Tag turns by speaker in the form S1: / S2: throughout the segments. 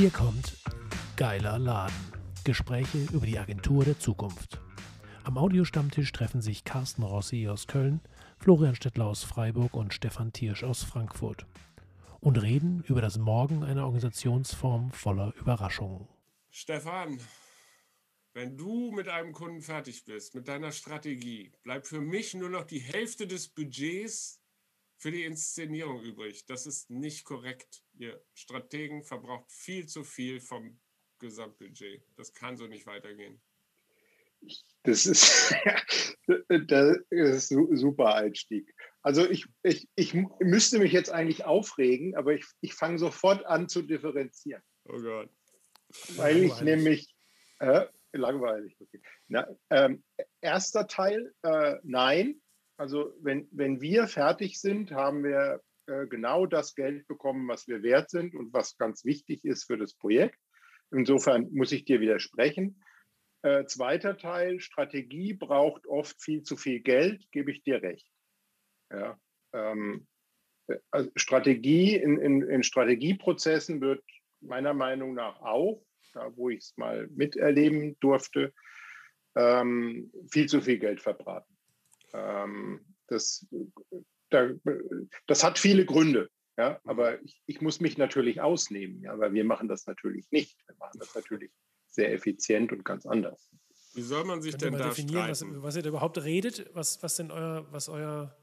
S1: Hier kommt Geiler Laden. Gespräche über die Agentur der Zukunft. Am Audiostammtisch treffen sich Carsten Rossi aus Köln, Florian Stettler aus Freiburg und Stefan Tiersch aus Frankfurt und reden über das Morgen einer Organisationsform voller Überraschungen.
S2: Stefan, wenn du mit einem Kunden fertig bist, mit deiner Strategie, bleibt für mich nur noch die Hälfte des Budgets für die Inszenierung übrig. Das ist nicht korrekt. Ihr Strategen verbraucht viel zu viel vom Gesamtbudget. Das kann so nicht weitergehen.
S3: Das ist, das ist ein super Einstieg. Also ich, ich, ich müsste mich jetzt eigentlich aufregen, aber ich, ich fange sofort an zu differenzieren.
S2: Oh Gott.
S3: Weil ich nämlich, äh, langweilig, okay. Na, ähm, erster Teil, äh, nein. Also wenn, wenn wir fertig sind, haben wir äh, genau das Geld bekommen, was wir wert sind und was ganz wichtig ist für das Projekt. Insofern muss ich dir widersprechen. Äh, zweiter Teil, Strategie braucht oft viel zu viel Geld, gebe ich dir recht. Ja, ähm, also Strategie in, in, in Strategieprozessen wird meiner Meinung nach auch, da wo ich es mal miterleben durfte, ähm, viel zu viel Geld verbraten. Ähm, das, da, das hat viele Gründe. Ja, aber ich, ich, muss mich natürlich ausnehmen, ja, weil wir machen das natürlich nicht. Wir machen das natürlich sehr effizient und ganz anders.
S2: Wie soll man sich Könnt denn da definieren,
S1: was, was, ihr da überhaupt redet, was, was denn euer, was euer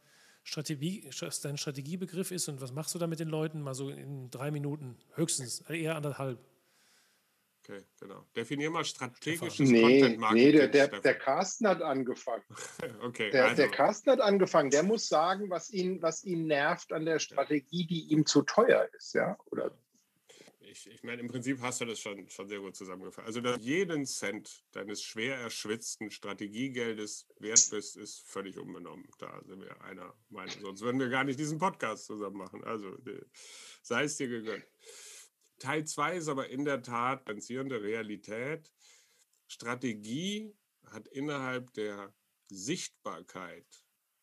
S1: Strategie, was dein Strategiebegriff ist und was machst du da mit den Leuten? Mal so in drei Minuten, höchstens, eher anderthalb.
S2: Okay, genau. Definier mal strategisches
S3: nee, Content Marketing. Nee, der, der, der Carsten hat angefangen.
S2: okay,
S3: der, also. der Carsten hat angefangen. Der muss sagen, was ihn, was ihn nervt an der Strategie, die ihm zu teuer ist, ja? Oder
S2: ich, ich meine, im Prinzip hast du das schon, schon sehr gut zusammengefasst. Also, dass jeden Cent deines schwer erschwitzten Strategiegeldes wert bist, ist völlig unbenommen. Da sind wir einer Meinung. Sonst würden wir gar nicht diesen Podcast zusammen machen. Also, sei es dir gegönnt. Teil 2 ist aber in der Tat pensierende Realität. Strategie hat innerhalb der Sichtbarkeit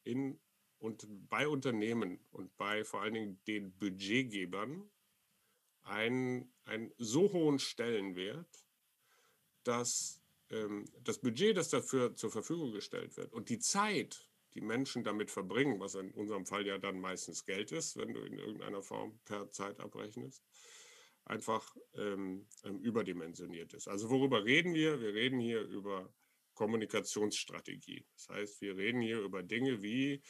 S2: in und bei Unternehmen und bei vor allen Dingen den Budgetgebern einen, einen so hohen Stellenwert, dass ähm, das Budget, das dafür zur Verfügung gestellt wird und die Zeit, die Menschen damit verbringen, was in unserem Fall ja dann meistens Geld ist, wenn du in irgendeiner Form per Zeit abrechnest, einfach ähm, ähm überdimensioniert ist. Also worüber reden wir? Wir reden hier über Kommunikationsstrategie. Das heißt, wir reden hier über Dinge wie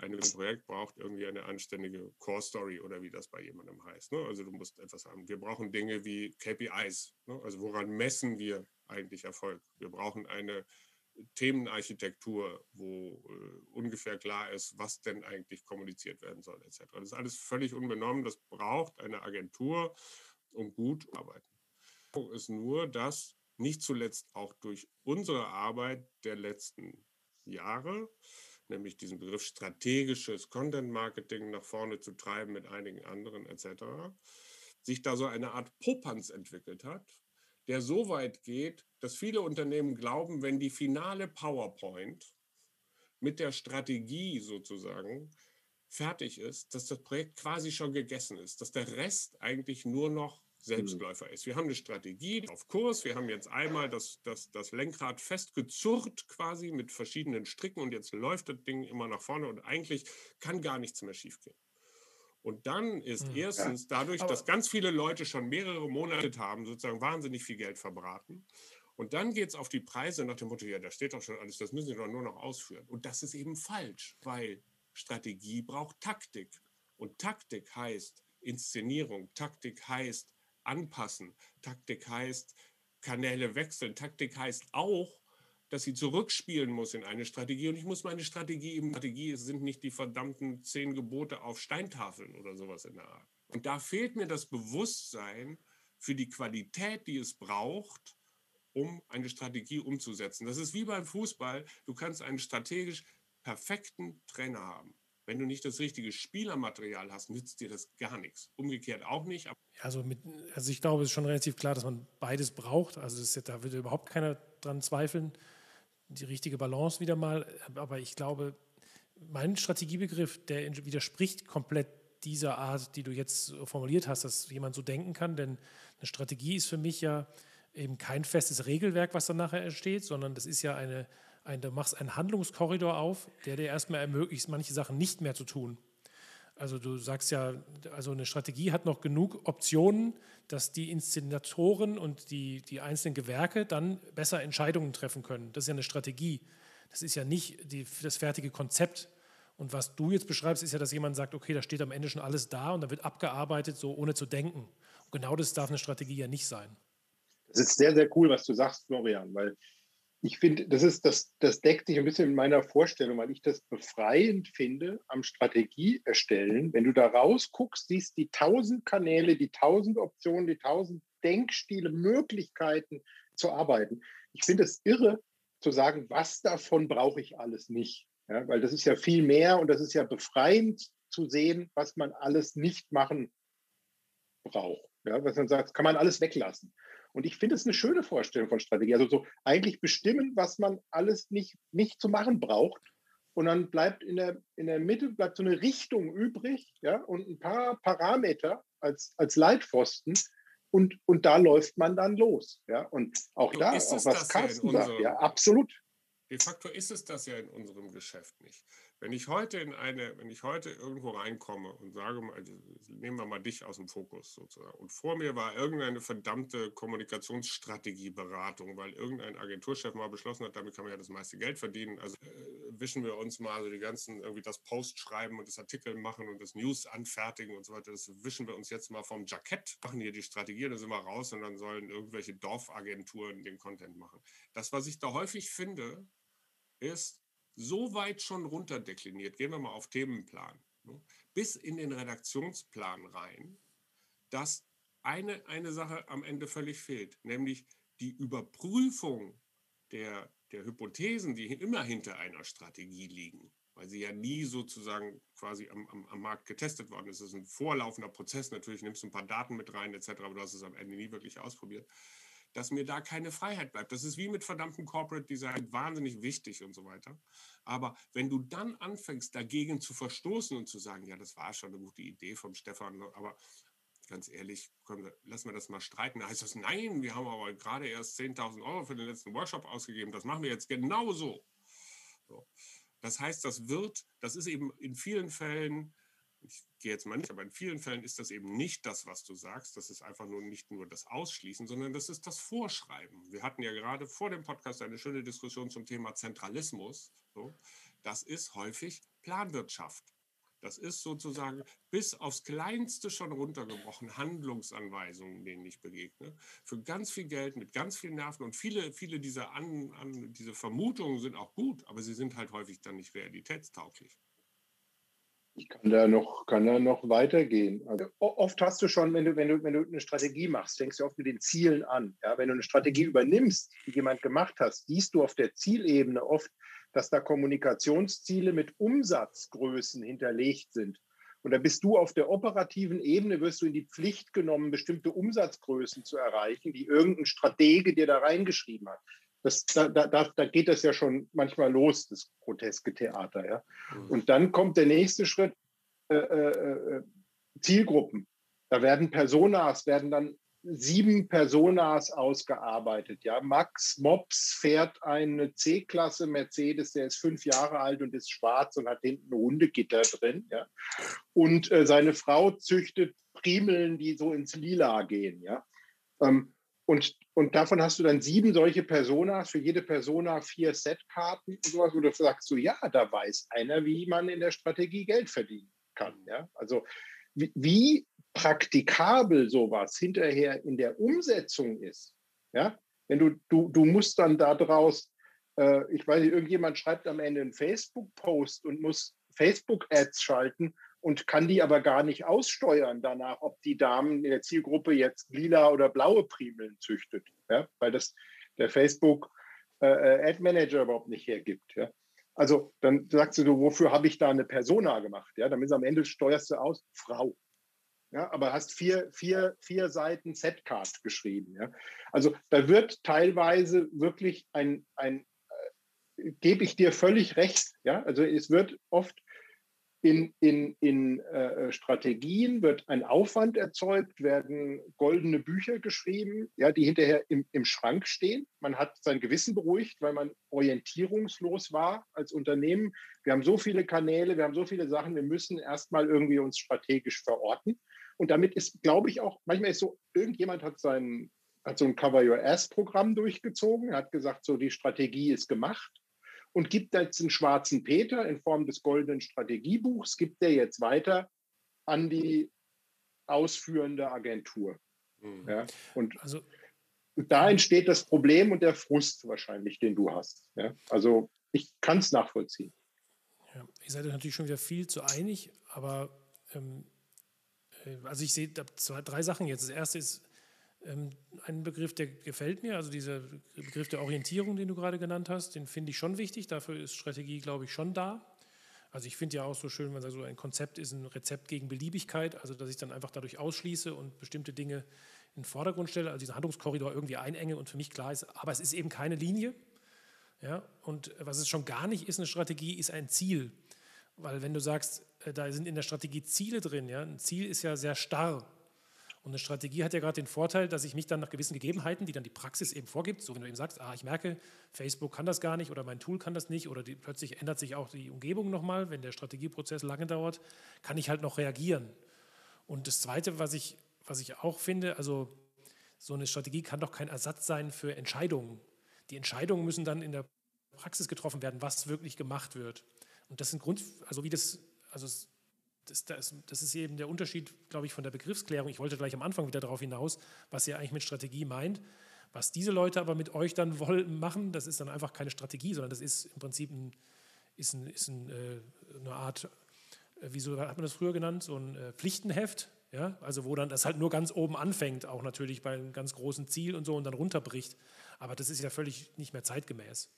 S2: ein Projekt braucht irgendwie eine anständige Core Story oder wie das bei jemandem heißt. Ne? Also du musst etwas haben. Wir brauchen Dinge wie KPIs. Ne? Also woran messen wir eigentlich Erfolg? Wir brauchen eine Themenarchitektur, wo äh, ungefähr klar ist, was denn eigentlich kommuniziert werden soll, etc. Das ist alles völlig unbenommen. Das braucht eine Agentur, um gut arbeiten. Ist nur, dass nicht zuletzt auch durch unsere Arbeit der letzten Jahre nämlich diesen Begriff strategisches Content Marketing nach vorne zu treiben mit einigen anderen etc., sich da so eine Art Popanz entwickelt hat, der so weit geht, dass viele Unternehmen glauben, wenn die finale PowerPoint mit der Strategie sozusagen fertig ist, dass das Projekt quasi schon gegessen ist, dass der Rest eigentlich nur noch Selbstläufer ist. Wir haben eine Strategie auf Kurs. Wir haben jetzt einmal das, das, das Lenkrad festgezurrt quasi mit verschiedenen Stricken und jetzt läuft das Ding immer nach vorne und eigentlich kann gar nichts mehr schiefgehen. Und dann ist hm, erstens dadurch, dass ganz viele Leute schon mehrere Monate haben, sozusagen wahnsinnig viel Geld verbraten. Und dann geht es auf die Preise nach dem Motto, ja, da steht doch schon alles, das müssen Sie doch nur noch ausführen. Und das ist eben falsch, weil Strategie braucht Taktik. Und Taktik heißt Inszenierung, Taktik heißt anpassen. Taktik heißt Kanäle wechseln. Taktik heißt auch, dass sie zurückspielen muss in eine Strategie. Und ich muss meine Strategie eben, Strategie sind nicht die verdammten zehn Gebote auf Steintafeln oder sowas in der Art. Und da fehlt mir das Bewusstsein für die Qualität, die es braucht, um eine Strategie umzusetzen. Das ist wie beim Fußball. Du kannst einen strategisch perfekten Trainer haben. Wenn du nicht das richtige Spielermaterial hast, nützt dir das gar nichts. Umgekehrt auch nicht.
S1: Also, mit, also ich glaube, es ist schon relativ klar, dass man beides braucht. Also ist, da würde überhaupt keiner dran zweifeln. Die richtige Balance wieder mal. Aber ich glaube, mein Strategiebegriff, der widerspricht komplett dieser Art, die du jetzt formuliert hast, dass jemand so denken kann. Denn eine Strategie ist für mich ja eben kein festes Regelwerk, was dann nachher entsteht, sondern das ist ja eine, ein, du machst einen Handlungskorridor auf, der dir erstmal ermöglicht, manche Sachen nicht mehr zu tun. Also du sagst ja, also eine Strategie hat noch genug Optionen, dass die Inszenatoren und die, die einzelnen Gewerke dann besser Entscheidungen treffen können. Das ist ja eine Strategie. Das ist ja nicht die, das fertige Konzept. Und was du jetzt beschreibst, ist ja, dass jemand sagt, okay, da steht am Ende schon alles da und da wird abgearbeitet, so ohne zu denken. Und genau das darf eine Strategie ja nicht sein.
S3: Das ist sehr, sehr cool, was du sagst, Florian, weil ich finde, das ist das, das deckt sich ein bisschen mit meiner Vorstellung, weil ich das befreiend finde am Strategie erstellen. Wenn du da rausguckst, siehst die tausend Kanäle, die tausend Optionen, die tausend Denkstile, Möglichkeiten zu arbeiten. Ich finde es irre zu sagen, was davon brauche ich alles nicht. Ja, weil das ist ja viel mehr und das ist ja befreiend zu sehen, was man alles nicht machen braucht. Ja, was man sagt, kann man alles weglassen. Und ich finde es eine schöne Vorstellung von Strategie. Also so eigentlich bestimmen, was man alles nicht, nicht zu machen braucht. Und dann bleibt in der, in der Mitte bleibt so eine Richtung übrig, ja, und ein paar Parameter als, als Leitpfosten. Und, und da läuft man dann los. Ja. Und auch da, auch was Carsten sagt, ja, absolut.
S2: De facto ist es das ja in unserem Geschäft nicht. Wenn ich heute in eine, wenn ich heute irgendwo reinkomme und sage mal, also nehmen wir mal dich aus dem Fokus sozusagen, und vor mir war irgendeine verdammte Kommunikationsstrategieberatung, weil irgendein Agenturchef mal beschlossen hat, damit kann man ja das meiste Geld verdienen. Also äh, wischen wir uns mal so die ganzen, irgendwie das Post schreiben und das Artikel machen und das News anfertigen und so weiter, das wischen wir uns jetzt mal vom Jackett, machen hier die Strategie, dann sind wir raus und dann sollen irgendwelche Dorfagenturen den Content machen. Das, was ich da häufig finde, ist, so weit schon runterdekliniert, gehen wir mal auf Themenplan, ne, bis in den Redaktionsplan rein, dass eine, eine Sache am Ende völlig fehlt, nämlich die Überprüfung der, der Hypothesen, die immer hinter einer Strategie liegen, weil sie ja nie sozusagen quasi am, am, am Markt getestet worden ist. Es ist ein vorlaufender Prozess, natürlich nimmst du ein paar Daten mit rein etc., aber du hast es am Ende nie wirklich ausprobiert dass mir da keine Freiheit bleibt. Das ist wie mit verdammtem Corporate Design wahnsinnig wichtig und so weiter. Aber wenn du dann anfängst, dagegen zu verstoßen und zu sagen, ja, das war schon eine gute Idee vom Stefan, aber ganz ehrlich, wir, lassen wir das mal streiten. Da heißt das, nein, wir haben aber gerade erst 10.000 Euro für den letzten Workshop ausgegeben. Das machen wir jetzt genauso. So. Das heißt, das wird, das ist eben in vielen Fällen ich gehe jetzt mal nicht, aber in vielen Fällen ist das eben nicht das, was du sagst. Das ist einfach nur nicht nur das Ausschließen, sondern das ist das Vorschreiben. Wir hatten ja gerade vor dem Podcast eine schöne Diskussion zum Thema Zentralismus. So. Das ist häufig Planwirtschaft. Das ist sozusagen bis aufs Kleinste schon runtergebrochen Handlungsanweisungen, denen ich begegne. Für ganz viel Geld, mit ganz vielen Nerven. Und viele, viele dieser an, an, diese Vermutungen sind auch gut, aber sie sind halt häufig dann nicht realitätstauglich.
S3: Ich kann da noch, kann da noch weitergehen. Also oft hast du schon, wenn du, wenn, du, wenn du eine Strategie machst, fängst du oft mit den Zielen an. Ja, wenn du eine Strategie übernimmst, die jemand gemacht hat, siehst du auf der Zielebene oft, dass da Kommunikationsziele mit Umsatzgrößen hinterlegt sind. Und da bist du auf der operativen Ebene, wirst du in die Pflicht genommen, bestimmte Umsatzgrößen zu erreichen, die irgendein Stratege dir da reingeschrieben hat. Das, da, da, da geht das ja schon manchmal los, das groteske Theater. Ja? Mhm. Und dann kommt der nächste Schritt, äh, äh, äh, Zielgruppen. Da werden Personas, werden dann sieben Personas ausgearbeitet. Ja, Max Mops fährt eine C-Klasse Mercedes, der ist fünf Jahre alt und ist schwarz und hat hinten Hundegitter drin. Ja, und äh, seine Frau züchtet Primeln, die so ins Lila gehen. Ja, ähm, und, und davon hast du dann sieben solche Personas, für jede Persona vier Setkarten und sowas, wo du sagst, so ja, da weiß einer, wie man in der Strategie Geld verdienen kann. Ja? Also wie, wie praktikabel sowas hinterher in der Umsetzung ist. Ja? Wenn du, du, du musst dann daraus, äh, ich weiß nicht, irgendjemand schreibt am Ende einen Facebook-Post und muss Facebook-Ads schalten und kann die aber gar nicht aussteuern danach, ob die Damen in der Zielgruppe jetzt lila oder blaue Primeln züchtet, ja? weil das der Facebook äh, äh, Ad Manager überhaupt nicht hergibt. Ja? Also dann sagst du, wofür habe ich da eine Persona gemacht? Ja? Damit am Ende steuerst du aus, Frau. Ja, aber hast vier, vier, vier Seiten Setcard geschrieben. Ja? Also da wird teilweise wirklich ein, ein äh, gebe ich dir völlig recht. Ja? Also es wird oft in, in, in äh, Strategien wird ein Aufwand erzeugt, werden goldene Bücher geschrieben, ja, die hinterher im, im Schrank stehen. Man hat sein Gewissen beruhigt, weil man orientierungslos war als Unternehmen. Wir haben so viele Kanäle, wir haben so viele Sachen, wir müssen erstmal irgendwie uns strategisch verorten. Und damit ist, glaube ich, auch, manchmal ist so, irgendjemand hat sein, hat so ein Cover Your Ass-Programm durchgezogen, hat gesagt, so die Strategie ist gemacht und gibt jetzt einen schwarzen Peter in Form des goldenen Strategiebuchs, gibt er jetzt weiter an die ausführende Agentur. Mhm. Ja, und also, da entsteht das Problem und der Frust wahrscheinlich, den du hast. Ja, also ich kann es nachvollziehen.
S1: Ja, ihr seid natürlich schon wieder viel zu einig, aber ähm, äh, also ich sehe zwei, drei Sachen jetzt. Das erste ist, ein Begriff, der gefällt mir, also dieser Begriff der Orientierung, den du gerade genannt hast, den finde ich schon wichtig. Dafür ist Strategie, glaube ich, schon da. Also ich finde ja auch so schön, wenn man sagt, so ein Konzept ist ein Rezept gegen Beliebigkeit, also dass ich dann einfach dadurch ausschließe und bestimmte Dinge in den Vordergrund stelle, also diesen Handlungskorridor irgendwie einenge und für mich klar ist, aber es ist eben keine Linie. Ja? Und was es schon gar nicht ist, eine Strategie, ist ein Ziel. Weil wenn du sagst, äh, da sind in der Strategie Ziele drin, ja, ein Ziel ist ja sehr starr. Und eine Strategie hat ja gerade den Vorteil, dass ich mich dann nach gewissen Gegebenheiten, die dann die Praxis eben vorgibt, so wenn du eben sagst, ah, ich merke, Facebook kann das gar nicht oder mein Tool kann das nicht oder die, plötzlich ändert sich auch die Umgebung nochmal, wenn der Strategieprozess lange dauert, kann ich halt noch reagieren. Und das Zweite, was ich, was ich auch finde, also so eine Strategie kann doch kein Ersatz sein für Entscheidungen. Die Entscheidungen müssen dann in der Praxis getroffen werden, was wirklich gemacht wird. Und das sind Grund, also wie das, also das, das, das, ist eben der Unterschied, glaube ich, von der Begriffsklärung. Ich wollte gleich am Anfang wieder darauf hinaus, was ihr eigentlich mit Strategie meint. Was diese Leute aber mit euch dann wollen, machen, das ist dann einfach keine Strategie, sondern das ist im Prinzip ein, ist ein, ist ein, äh, eine Art, äh, wieso hat man das früher genannt, so ein äh, Pflichtenheft, ja? also wo dann das halt nur ganz oben anfängt, auch natürlich bei einem ganz großen Ziel und so und dann runterbricht. Aber das ist ja völlig nicht mehr zeitgemäß.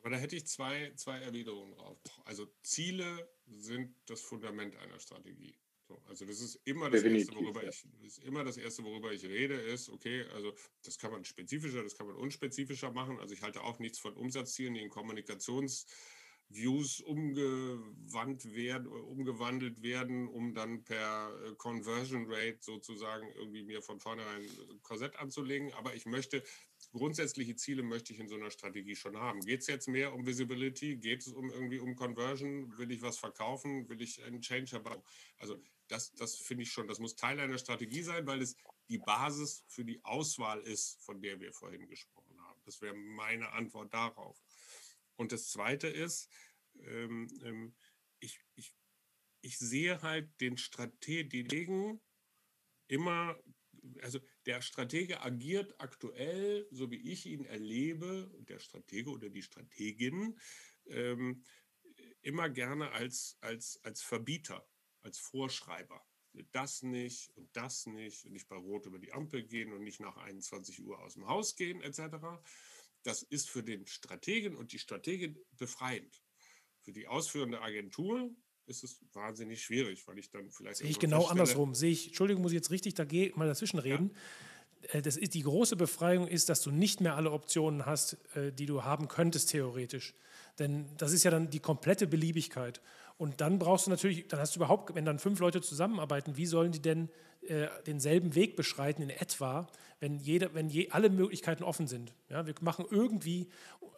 S2: Aber da hätte ich zwei, zwei Erwiderungen drauf. Also Ziele sind das Fundament einer Strategie. So, also das ist immer das Erste, worüber ich, ist immer das Erste, worüber ich rede, ist, okay, also das kann man spezifischer, das kann man unspezifischer machen. Also ich halte auch nichts von Umsatzzielen, die in Kommunikations- Views umgewandt werden, umgewandelt werden, um dann per äh, Conversion Rate sozusagen irgendwie mir von vornherein Korsett anzulegen. Aber ich möchte, grundsätzliche Ziele möchte ich in so einer Strategie schon haben. Geht es jetzt mehr um Visibility? Geht es um irgendwie um Conversion? Will ich was verkaufen? Will ich einen Change herbei? Also das, das finde ich schon, das muss Teil einer Strategie sein, weil es die Basis für die Auswahl ist, von der wir vorhin gesprochen haben. Das wäre meine Antwort darauf. Und das Zweite ist, ähm, ähm, ich, ich, ich sehe halt den Strategen immer, also der Stratege agiert aktuell, so wie ich ihn erlebe, der Stratege oder die Strategin, ähm, immer gerne als, als, als Verbieter, als Vorschreiber. Das nicht und das nicht und nicht bei Rot über die Ampel gehen und nicht nach 21 Uhr aus dem Haus gehen, etc das ist für den Strategen und die Strategin befreiend. Für die ausführende Agentur ist es wahnsinnig schwierig, weil ich dann vielleicht.
S1: Sehe ich genau andersrum. Sehe ich, Entschuldigung, muss ich jetzt richtig da mal dazwischen reden. Ja. Äh, das ist, die große Befreiung ist, dass du nicht mehr alle Optionen hast, äh, die du haben könntest, theoretisch. Denn das ist ja dann die komplette Beliebigkeit. Und dann brauchst du natürlich, dann hast du überhaupt, wenn dann fünf Leute zusammenarbeiten, wie sollen die denn äh, denselben Weg beschreiten in etwa, wenn, jeder, wenn je, alle Möglichkeiten offen sind. Ja, wir machen irgendwie,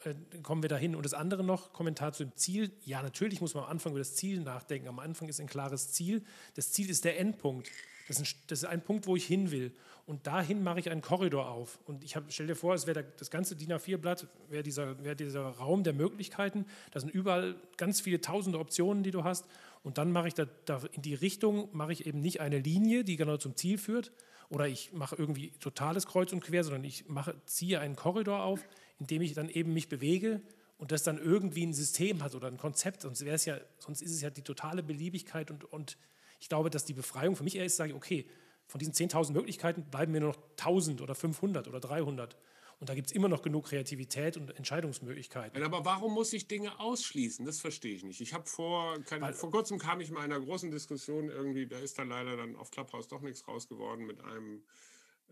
S1: äh, kommen wir dahin. Und das andere noch, Kommentar zu dem Ziel. Ja, natürlich muss man am Anfang über das Ziel nachdenken. Am Anfang ist ein klares Ziel. Das Ziel ist der Endpunkt. Das ist, ein, das ist ein Punkt, wo ich hin will. Und dahin mache ich einen Korridor auf. Und ich hab, stell dir vor, es wäre das ganze DIN A4-Blatt, wäre dieser, wär dieser Raum der Möglichkeiten. Da sind überall ganz viele tausende Optionen, die du hast. Und dann mache ich da, da in die Richtung, mache ich eben nicht eine Linie, die genau zum Ziel führt, oder ich mache irgendwie totales Kreuz und Quer, sondern ich mache, ziehe einen Korridor auf, in dem ich dann eben mich bewege und das dann irgendwie ein System hat oder ein Konzept. Sonst, wäre es ja, sonst ist es ja die totale Beliebigkeit und, und ich glaube, dass die Befreiung für mich eher ist, sage ich, okay, von diesen 10.000 Möglichkeiten bleiben mir nur noch 1.000 oder 500 oder 300. Und da gibt es immer noch genug Kreativität und Entscheidungsmöglichkeiten.
S2: Aber warum muss ich Dinge ausschließen? Das verstehe ich nicht. Ich habe vor, keine, vor kurzem kam ich mal in einer großen Diskussion irgendwie, da ist dann leider dann auf Clubhouse doch nichts raus geworden mit einem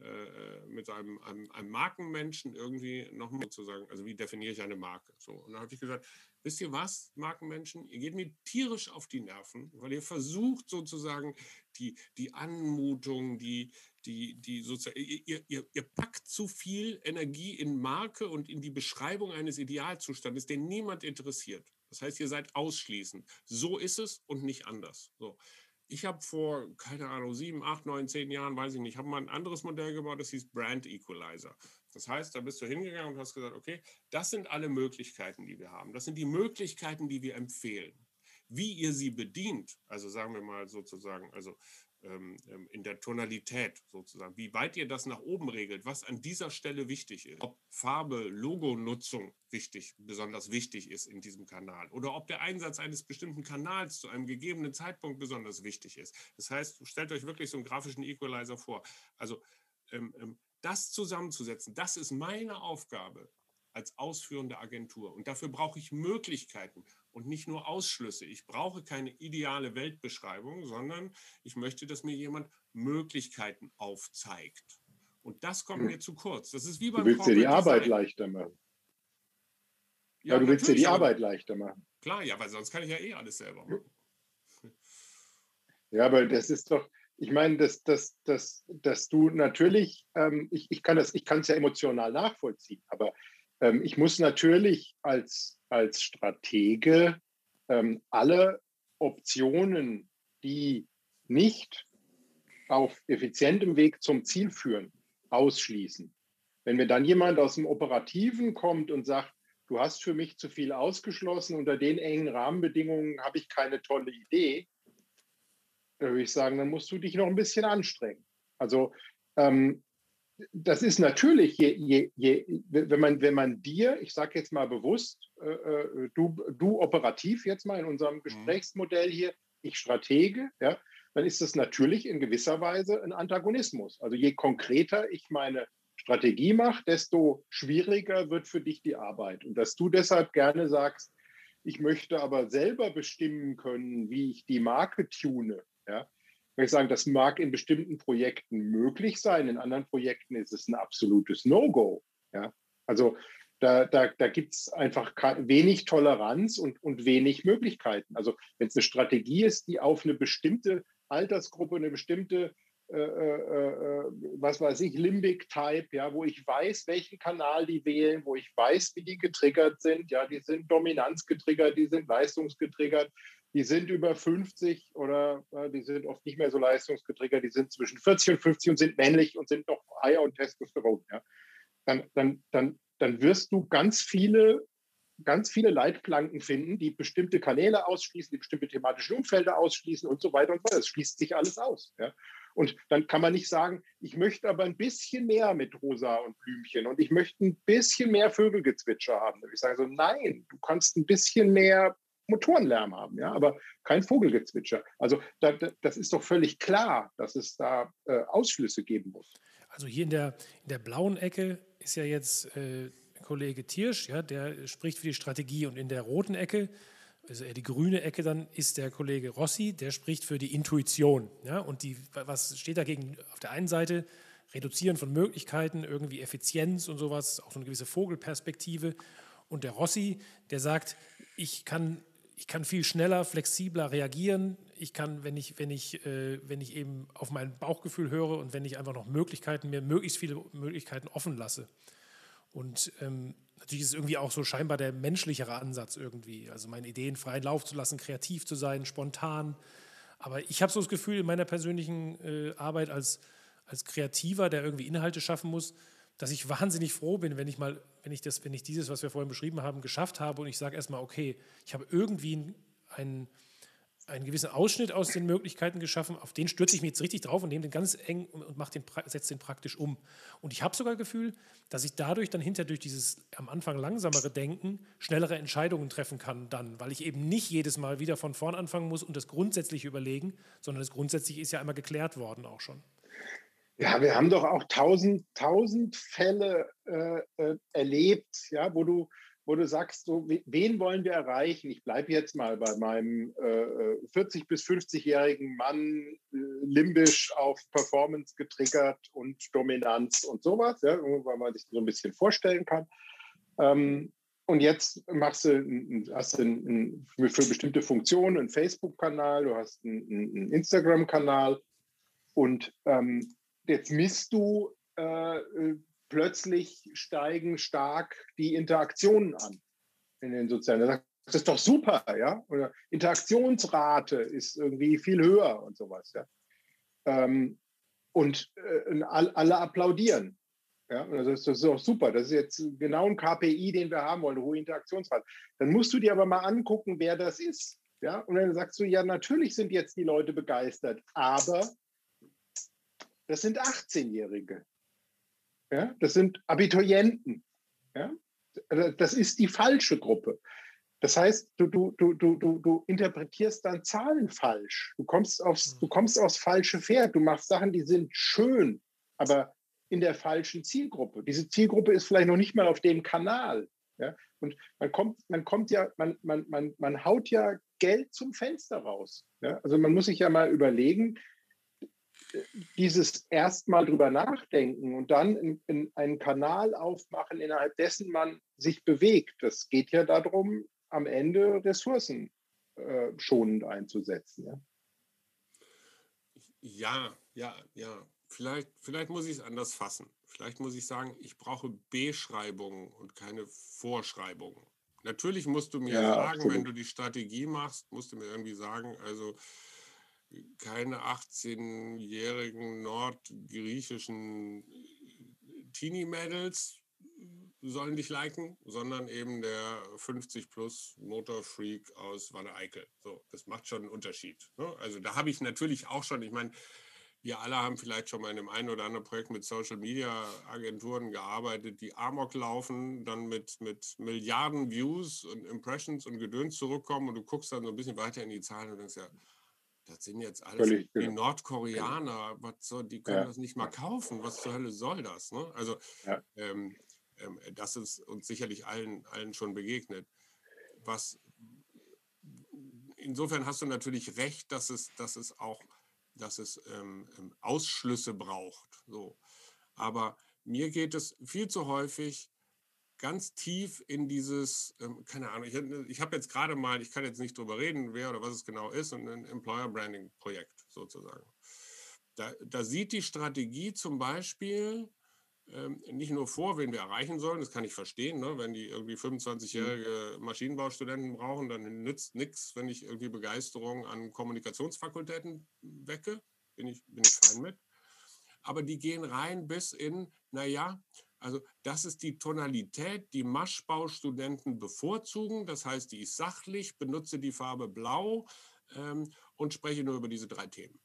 S2: äh, mit einem, einem, einem, Markenmenschen irgendwie nochmal zu sagen, also wie definiere ich eine Marke? So, und da habe ich gesagt, wisst ihr was, Markenmenschen? Ihr geht mir tierisch auf die Nerven, weil ihr versucht sozusagen die, die Anmutung, die, die, die sozusagen, ihr, ihr, ihr packt zu viel Energie in Marke und in die Beschreibung eines Idealzustandes, den niemand interessiert. Das heißt, ihr seid ausschließend. So ist es und nicht anders. So. Ich habe vor, keine Ahnung, sieben, acht, neun, zehn Jahren, weiß ich nicht, habe mal ein anderes Modell gebaut, das hieß Brand Equalizer. Das heißt, da bist du hingegangen und hast gesagt, okay, das sind alle Möglichkeiten, die wir haben. Das sind die Möglichkeiten, die wir empfehlen. Wie ihr sie bedient, also sagen wir mal sozusagen, also ähm, ähm, in der Tonalität sozusagen, wie weit ihr das nach oben regelt, was an dieser Stelle wichtig ist, ob Farbe, Logonutzung wichtig, besonders wichtig ist in diesem Kanal oder ob der Einsatz eines bestimmten Kanals zu einem gegebenen Zeitpunkt besonders wichtig ist. Das heißt, stellt euch wirklich so einen grafischen Equalizer vor. Also ähm, ähm das zusammenzusetzen, das ist meine Aufgabe als ausführende Agentur. Und dafür brauche ich Möglichkeiten und nicht nur Ausschlüsse. Ich brauche keine ideale Weltbeschreibung, sondern ich möchte, dass mir jemand Möglichkeiten aufzeigt. Und das kommt hm. mir zu kurz. Das ist wie beim
S3: Du willst dir die Arbeit leichter machen. Ja, ja du willst dir die Arbeit leichter machen.
S2: Klar, ja, weil sonst kann ich ja eh alles selber machen.
S3: Ja, aber das ist doch, ich meine, dass, dass, dass, dass du natürlich, ähm, ich, ich kann es ja emotional nachvollziehen, aber ähm, ich muss natürlich als, als Stratege ähm, alle Optionen, die nicht auf effizientem Weg zum Ziel führen, ausschließen. Wenn mir dann jemand aus dem Operativen kommt und sagt, du hast für mich zu viel ausgeschlossen, unter den engen Rahmenbedingungen habe ich keine tolle Idee, dann würde ich sagen, dann musst du dich noch ein bisschen anstrengen. Also ähm, das ist natürlich, je, je, je, wenn, man, wenn man dir, ich sage jetzt mal bewusst, äh, äh, du, du operativ jetzt mal in unserem mhm. Gesprächsmodell hier, ich Stratege, ja, dann ist das natürlich in gewisser Weise ein Antagonismus. Also je konkreter ich meine Strategie mache, desto schwieriger wird für dich die Arbeit. Und dass du deshalb gerne sagst, ich möchte aber selber bestimmen können, wie ich die Marke tune, ja, kann ich sagen, das mag in bestimmten Projekten möglich sein, in anderen Projekten ist es ein absolutes No-Go. Ja? Also da, da, da gibt es einfach wenig Toleranz und, und wenig Möglichkeiten. Also wenn es eine Strategie ist, die auf eine bestimmte Altersgruppe, eine bestimmte, äh, äh, äh, was weiß ich, Limbic-Type, ja, wo ich weiß, welchen Kanal die wählen, wo ich weiß, wie die getriggert sind, ja, die sind dominanzgetriggert, die sind leistungsgetriggert, die sind über 50 oder äh, die sind oft nicht mehr so leistungsgetriggert, die sind zwischen 40 und 50 und sind männlich und sind noch Eier und Testosteron. Ja? Dann, dann, dann, dann wirst du ganz viele, ganz viele Leitplanken finden, die bestimmte Kanäle ausschließen, die bestimmte thematische Umfelder ausschließen und so weiter und so weiter. Es schließt sich alles aus. Ja? Und dann kann man nicht sagen, ich möchte aber ein bisschen mehr mit Rosa und Blümchen und ich möchte ein bisschen mehr Vögelgezwitscher haben. Ich sage so, nein, du kannst ein bisschen mehr Motorenlärm haben, ja, aber kein Vogelgezwitscher. Also da, das ist doch völlig klar, dass es da äh, Ausschlüsse geben muss.
S1: Also hier in der, in der blauen Ecke ist ja jetzt äh, Kollege Tiersch, ja, der spricht für die Strategie und in der roten Ecke, also die grüne Ecke dann ist der Kollege Rossi, der spricht für die Intuition. Ja, und die, was steht dagegen auf der einen Seite? Reduzieren von Möglichkeiten, irgendwie Effizienz und sowas, auch so eine gewisse Vogelperspektive. Und der Rossi, der sagt, ich kann ich kann viel schneller, flexibler reagieren. Ich kann, wenn ich, wenn ich, äh, wenn ich eben auf mein Bauchgefühl höre und wenn ich einfach noch Möglichkeiten, mir möglichst viele Möglichkeiten offen lasse. Und ähm, natürlich ist es irgendwie auch so scheinbar der menschlichere Ansatz irgendwie. Also meine Ideen freien Lauf zu lassen, kreativ zu sein, spontan. Aber ich habe so das Gefühl in meiner persönlichen äh, Arbeit als, als Kreativer, der irgendwie Inhalte schaffen muss, dass ich wahnsinnig froh bin, wenn ich mal, wenn ich das, wenn ich dieses, was wir vorhin beschrieben haben, geschafft habe und ich sage erstmal, okay, ich habe irgendwie einen, einen gewissen Ausschnitt aus den Möglichkeiten geschaffen, auf den stürze ich mich jetzt richtig drauf und nehme den ganz eng und den, setze den praktisch um. Und ich habe sogar das Gefühl, dass ich dadurch dann hinter durch dieses am Anfang langsamere Denken schnellere Entscheidungen treffen kann dann, weil ich eben nicht jedes Mal wieder von vorn anfangen muss und das grundsätzlich überlegen, sondern das grundsätzlich ist ja einmal geklärt worden auch schon.
S3: Ja, wir haben doch auch tausend, tausend Fälle äh, äh, erlebt, ja, wo du, wo du sagst, so, wen wollen wir erreichen? Ich bleibe jetzt mal bei meinem äh, 40- bis 50-jährigen Mann, äh, limbisch auf Performance getriggert und Dominanz und sowas, ja, weil man sich so ein bisschen vorstellen kann. Ähm, und jetzt machst du, hast du ein, für bestimmte Funktionen einen Facebook-Kanal, du hast einen, einen Instagram-Kanal und ähm, jetzt misst du äh, plötzlich steigen stark die Interaktionen an in den sozialen. Das ist doch super, ja? Oder Interaktionsrate ist irgendwie viel höher und sowas, ja. Ähm, und äh, alle applaudieren. Ja, das ist, auch super. Das ist jetzt genau ein KPI, den wir haben wollen, hohe Interaktionsrate. Dann musst du dir aber mal angucken, wer das ist. Ja, und dann sagst du, ja, natürlich sind jetzt die Leute begeistert, aber das sind 18-Jährige. Ja, das sind Abiturienten. Ja, das ist die falsche Gruppe. Das heißt, du, du, du, du, du interpretierst dann Zahlen falsch. Du kommst, aufs, du kommst aufs falsche Pferd. Du machst Sachen, die sind schön, aber in der falschen Zielgruppe. Diese Zielgruppe ist vielleicht noch nicht mal auf dem Kanal. Ja? Und man kommt, man kommt ja, man, man, man, man haut ja Geld zum Fenster raus. Ja? Also man muss sich ja mal überlegen, dieses erstmal drüber nachdenken und dann in, in einen Kanal aufmachen, innerhalb dessen man sich bewegt. Das geht ja darum, am Ende Ressourcen äh, schonend einzusetzen. Ja?
S2: ja, ja, ja. Vielleicht, vielleicht muss ich es anders fassen. Vielleicht muss ich sagen, ich brauche Beschreibungen und keine Vorschreibungen. Natürlich musst du mir ja, sagen, absolut. wenn du die Strategie machst, musst du mir irgendwie sagen, also keine 18-jährigen nordgriechischen Teenie-Mädels sollen dich liken, sondern eben der 50 plus Motorfreak aus Wanne-Eickel. So, das macht schon einen Unterschied. Ne? Also da habe ich natürlich auch schon, ich meine, wir alle haben vielleicht schon mal in dem einen oder anderen Projekt mit Social Media Agenturen gearbeitet, die Amok laufen, dann mit, mit Milliarden Views und Impressions und Gedöns zurückkommen und du guckst dann so ein bisschen weiter in die Zahlen und denkst ja, das sind jetzt alles Völlig, die genau. Nordkoreaner, was soll, die können ja. das nicht mal kaufen, was zur Hölle soll das? Ne? Also ja. ähm, ähm, das ist uns sicherlich allen, allen schon begegnet. Was insofern hast du natürlich recht, dass es, dass es auch dass es ähm, ähm, Ausschlüsse braucht. So. Aber mir geht es viel zu häufig ganz tief in dieses, ähm, keine Ahnung, ich, ich habe jetzt gerade mal, ich kann jetzt nicht drüber reden, wer oder was es genau ist, ein Employer Branding Projekt sozusagen. Da, da sieht die Strategie zum Beispiel ähm, nicht nur vor, wen wir erreichen sollen, das kann ich verstehen, ne? wenn die irgendwie 25-jährige mhm. Maschinenbaustudenten brauchen, dann nützt nichts, wenn ich irgendwie Begeisterung an Kommunikationsfakultäten wecke, bin ich, bin ich fein mit. Aber die gehen rein bis in, naja, also das ist die Tonalität, die Maschbaustudenten bevorzugen. Das heißt, die ist sachlich, benutze die Farbe blau ähm, und spreche nur über diese drei Themen.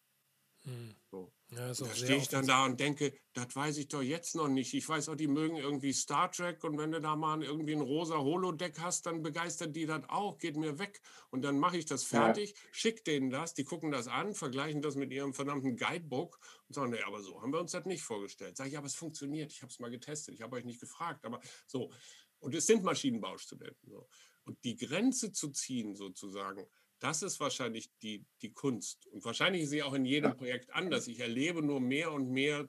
S2: Hm. So. Ja, da stehe ich dann da und denke, das weiß ich doch jetzt noch nicht. Ich weiß auch, die mögen irgendwie Star Trek und wenn du da mal irgendwie ein rosa Holodeck hast, dann begeistert die das auch, geht mir weg. Und dann mache ich das fertig, ja. schick denen das, die gucken das an, vergleichen das mit ihrem verdammten Guidebook und sagen, nee, aber so haben wir uns das nicht vorgestellt. Sag ich, aber es funktioniert, ich habe es mal getestet, ich habe euch nicht gefragt, aber so. Und es sind Maschinenbaustudenten. So. Und die Grenze zu ziehen, sozusagen, das ist wahrscheinlich die, die Kunst. Und wahrscheinlich ist sie auch in jedem Projekt anders. Ich erlebe nur mehr und mehr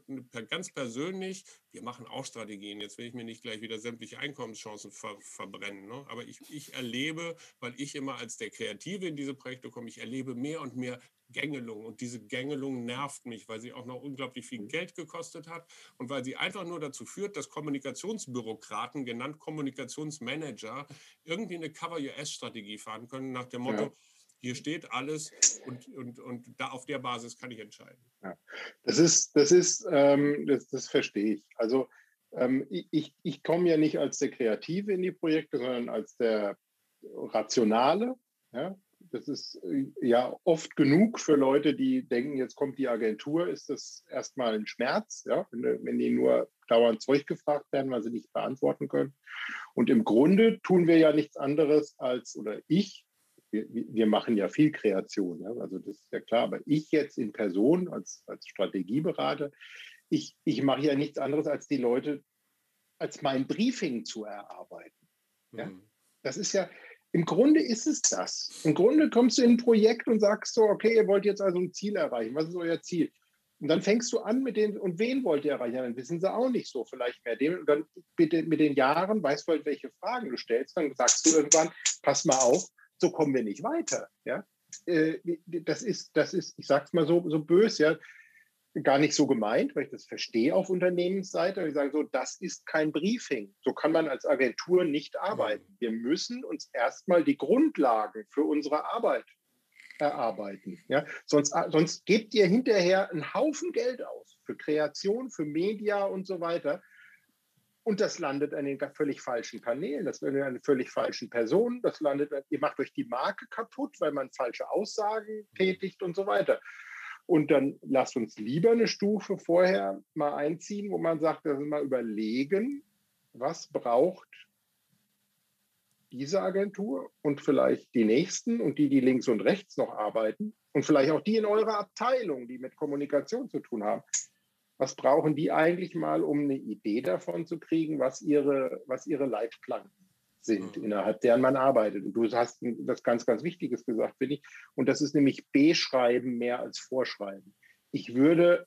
S2: ganz persönlich, wir machen auch Strategien, jetzt will ich mir nicht gleich wieder sämtliche Einkommenschancen ver, verbrennen. Ne? Aber ich, ich erlebe, weil ich immer als der Kreative in diese Projekte komme, ich erlebe mehr und mehr Gängelung. Und diese Gängelung nervt mich, weil sie auch noch unglaublich viel mhm. Geld gekostet hat und weil sie einfach nur dazu führt, dass Kommunikationsbürokraten, genannt Kommunikationsmanager, irgendwie eine Cover-US-Strategie fahren können nach dem Motto, ja hier steht alles und, und, und da auf der Basis kann ich entscheiden.
S3: Ja, das ist, das ist, ähm, das, das verstehe ich. Also ähm, ich, ich komme ja nicht als der Kreative in die Projekte, sondern als der Rationale. Ja? Das ist äh, ja oft genug für Leute, die denken, jetzt kommt die Agentur, ist das erstmal ein Schmerz, ja? wenn, wenn die nur dauernd Zeug gefragt werden, weil sie nicht beantworten können. Und im Grunde tun wir ja nichts anderes als, oder ich wir, wir machen ja viel Kreation, ja? also das ist ja klar, aber ich jetzt in Person als, als Strategieberater, ich, ich mache ja nichts anderes, als die Leute, als mein Briefing zu erarbeiten. Ja? Mhm. Das ist ja, im Grunde ist es das. Im Grunde kommst du in ein Projekt und sagst so, okay, ihr wollt jetzt also ein Ziel erreichen. Was ist euer Ziel? Und dann fängst du an mit den, und wen wollt ihr erreichen? Dann wissen sie auch nicht so, vielleicht mehr dem. Und dann mit den, mit den Jahren weißt du halt, welche Fragen du stellst. Dann sagst du irgendwann, pass mal auf, so kommen wir nicht weiter. Ja? Äh, das ist, das ist, ich sag's mal so, so böse, ja, gar nicht so gemeint, weil ich das verstehe auf Unternehmensseite. Ich sage so, das ist kein Briefing. So kann man als Agentur nicht arbeiten. Wir müssen uns erstmal die Grundlagen für unsere Arbeit erarbeiten. Ja? Sonst, sonst gebt ihr hinterher einen Haufen Geld aus für Kreation, für Media und so weiter. Und das landet an den völlig falschen Kanälen, das landet an den völlig falschen Personen, das landet, ihr macht euch die Marke kaputt, weil man falsche Aussagen tätigt und so weiter. Und dann lasst uns lieber eine Stufe vorher mal einziehen, wo man sagt, dass wir mal überlegen, was braucht diese Agentur und vielleicht die nächsten und die, die links und rechts noch arbeiten und vielleicht auch die in eurer Abteilung, die mit Kommunikation zu tun haben. Was brauchen die eigentlich mal, um eine Idee davon zu kriegen, was ihre, was ihre Leitplanken sind, mhm. innerhalb deren man arbeitet. Und du hast was ganz, ganz Wichtiges gesagt, finde ich. Und das ist nämlich Beschreiben mehr als Vorschreiben. Ich würde,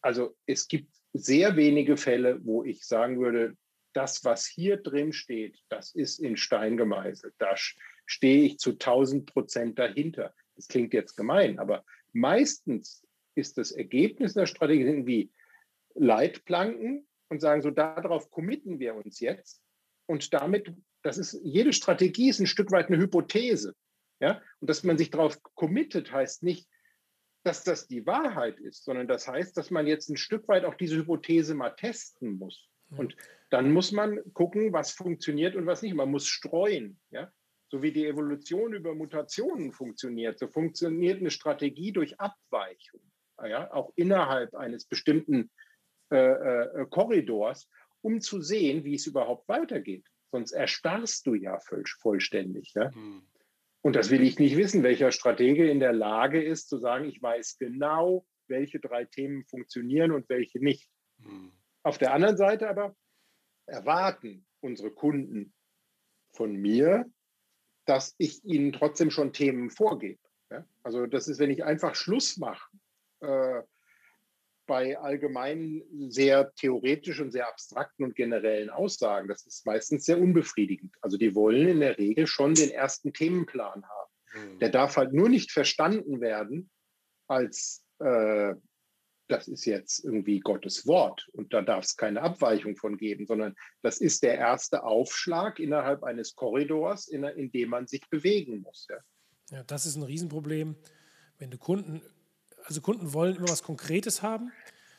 S3: also es gibt sehr wenige Fälle, wo ich sagen würde, das, was hier drin steht, das ist in Stein gemeißelt. Da stehe ich zu 1000 Prozent dahinter. Das klingt jetzt gemein, aber meistens ist das Ergebnis der Strategie irgendwie Leitplanken und sagen so, darauf committen wir uns jetzt. Und damit das ist, jede Strategie ist ein Stück weit eine Hypothese. Ja? Und dass man sich darauf committet, heißt nicht, dass das die Wahrheit ist, sondern das heißt, dass man jetzt ein Stück weit auch diese Hypothese mal testen muss. Und dann muss man gucken, was funktioniert und was nicht. Man muss streuen. Ja? So wie die Evolution über Mutationen funktioniert, so funktioniert eine Strategie durch Abweichung. Ja? Auch innerhalb eines bestimmten äh, äh, Korridors, um zu sehen, wie es überhaupt weitergeht. Sonst erstarrst du ja voll, vollständig. Ja? Mhm. Und das will ich nicht wissen, welcher Stratege in der Lage ist zu sagen, ich weiß genau, welche drei Themen funktionieren und welche nicht. Mhm. Auf der anderen Seite aber erwarten unsere Kunden von mir, dass ich ihnen trotzdem schon Themen vorgebe. Ja? Also das ist, wenn ich einfach Schluss mache äh, bei allgemeinen, sehr theoretischen, sehr abstrakten und generellen Aussagen. Das ist meistens sehr unbefriedigend. Also die wollen in der Regel schon den ersten Themenplan haben. Mhm. Der darf halt nur nicht verstanden werden als, äh, das ist jetzt irgendwie Gottes Wort und da darf es keine Abweichung von geben, sondern das ist der erste Aufschlag innerhalb eines Korridors, in, in dem man sich bewegen muss. Ja.
S1: ja, das ist ein Riesenproblem. Wenn du Kunden also Kunden wollen immer was Konkretes haben.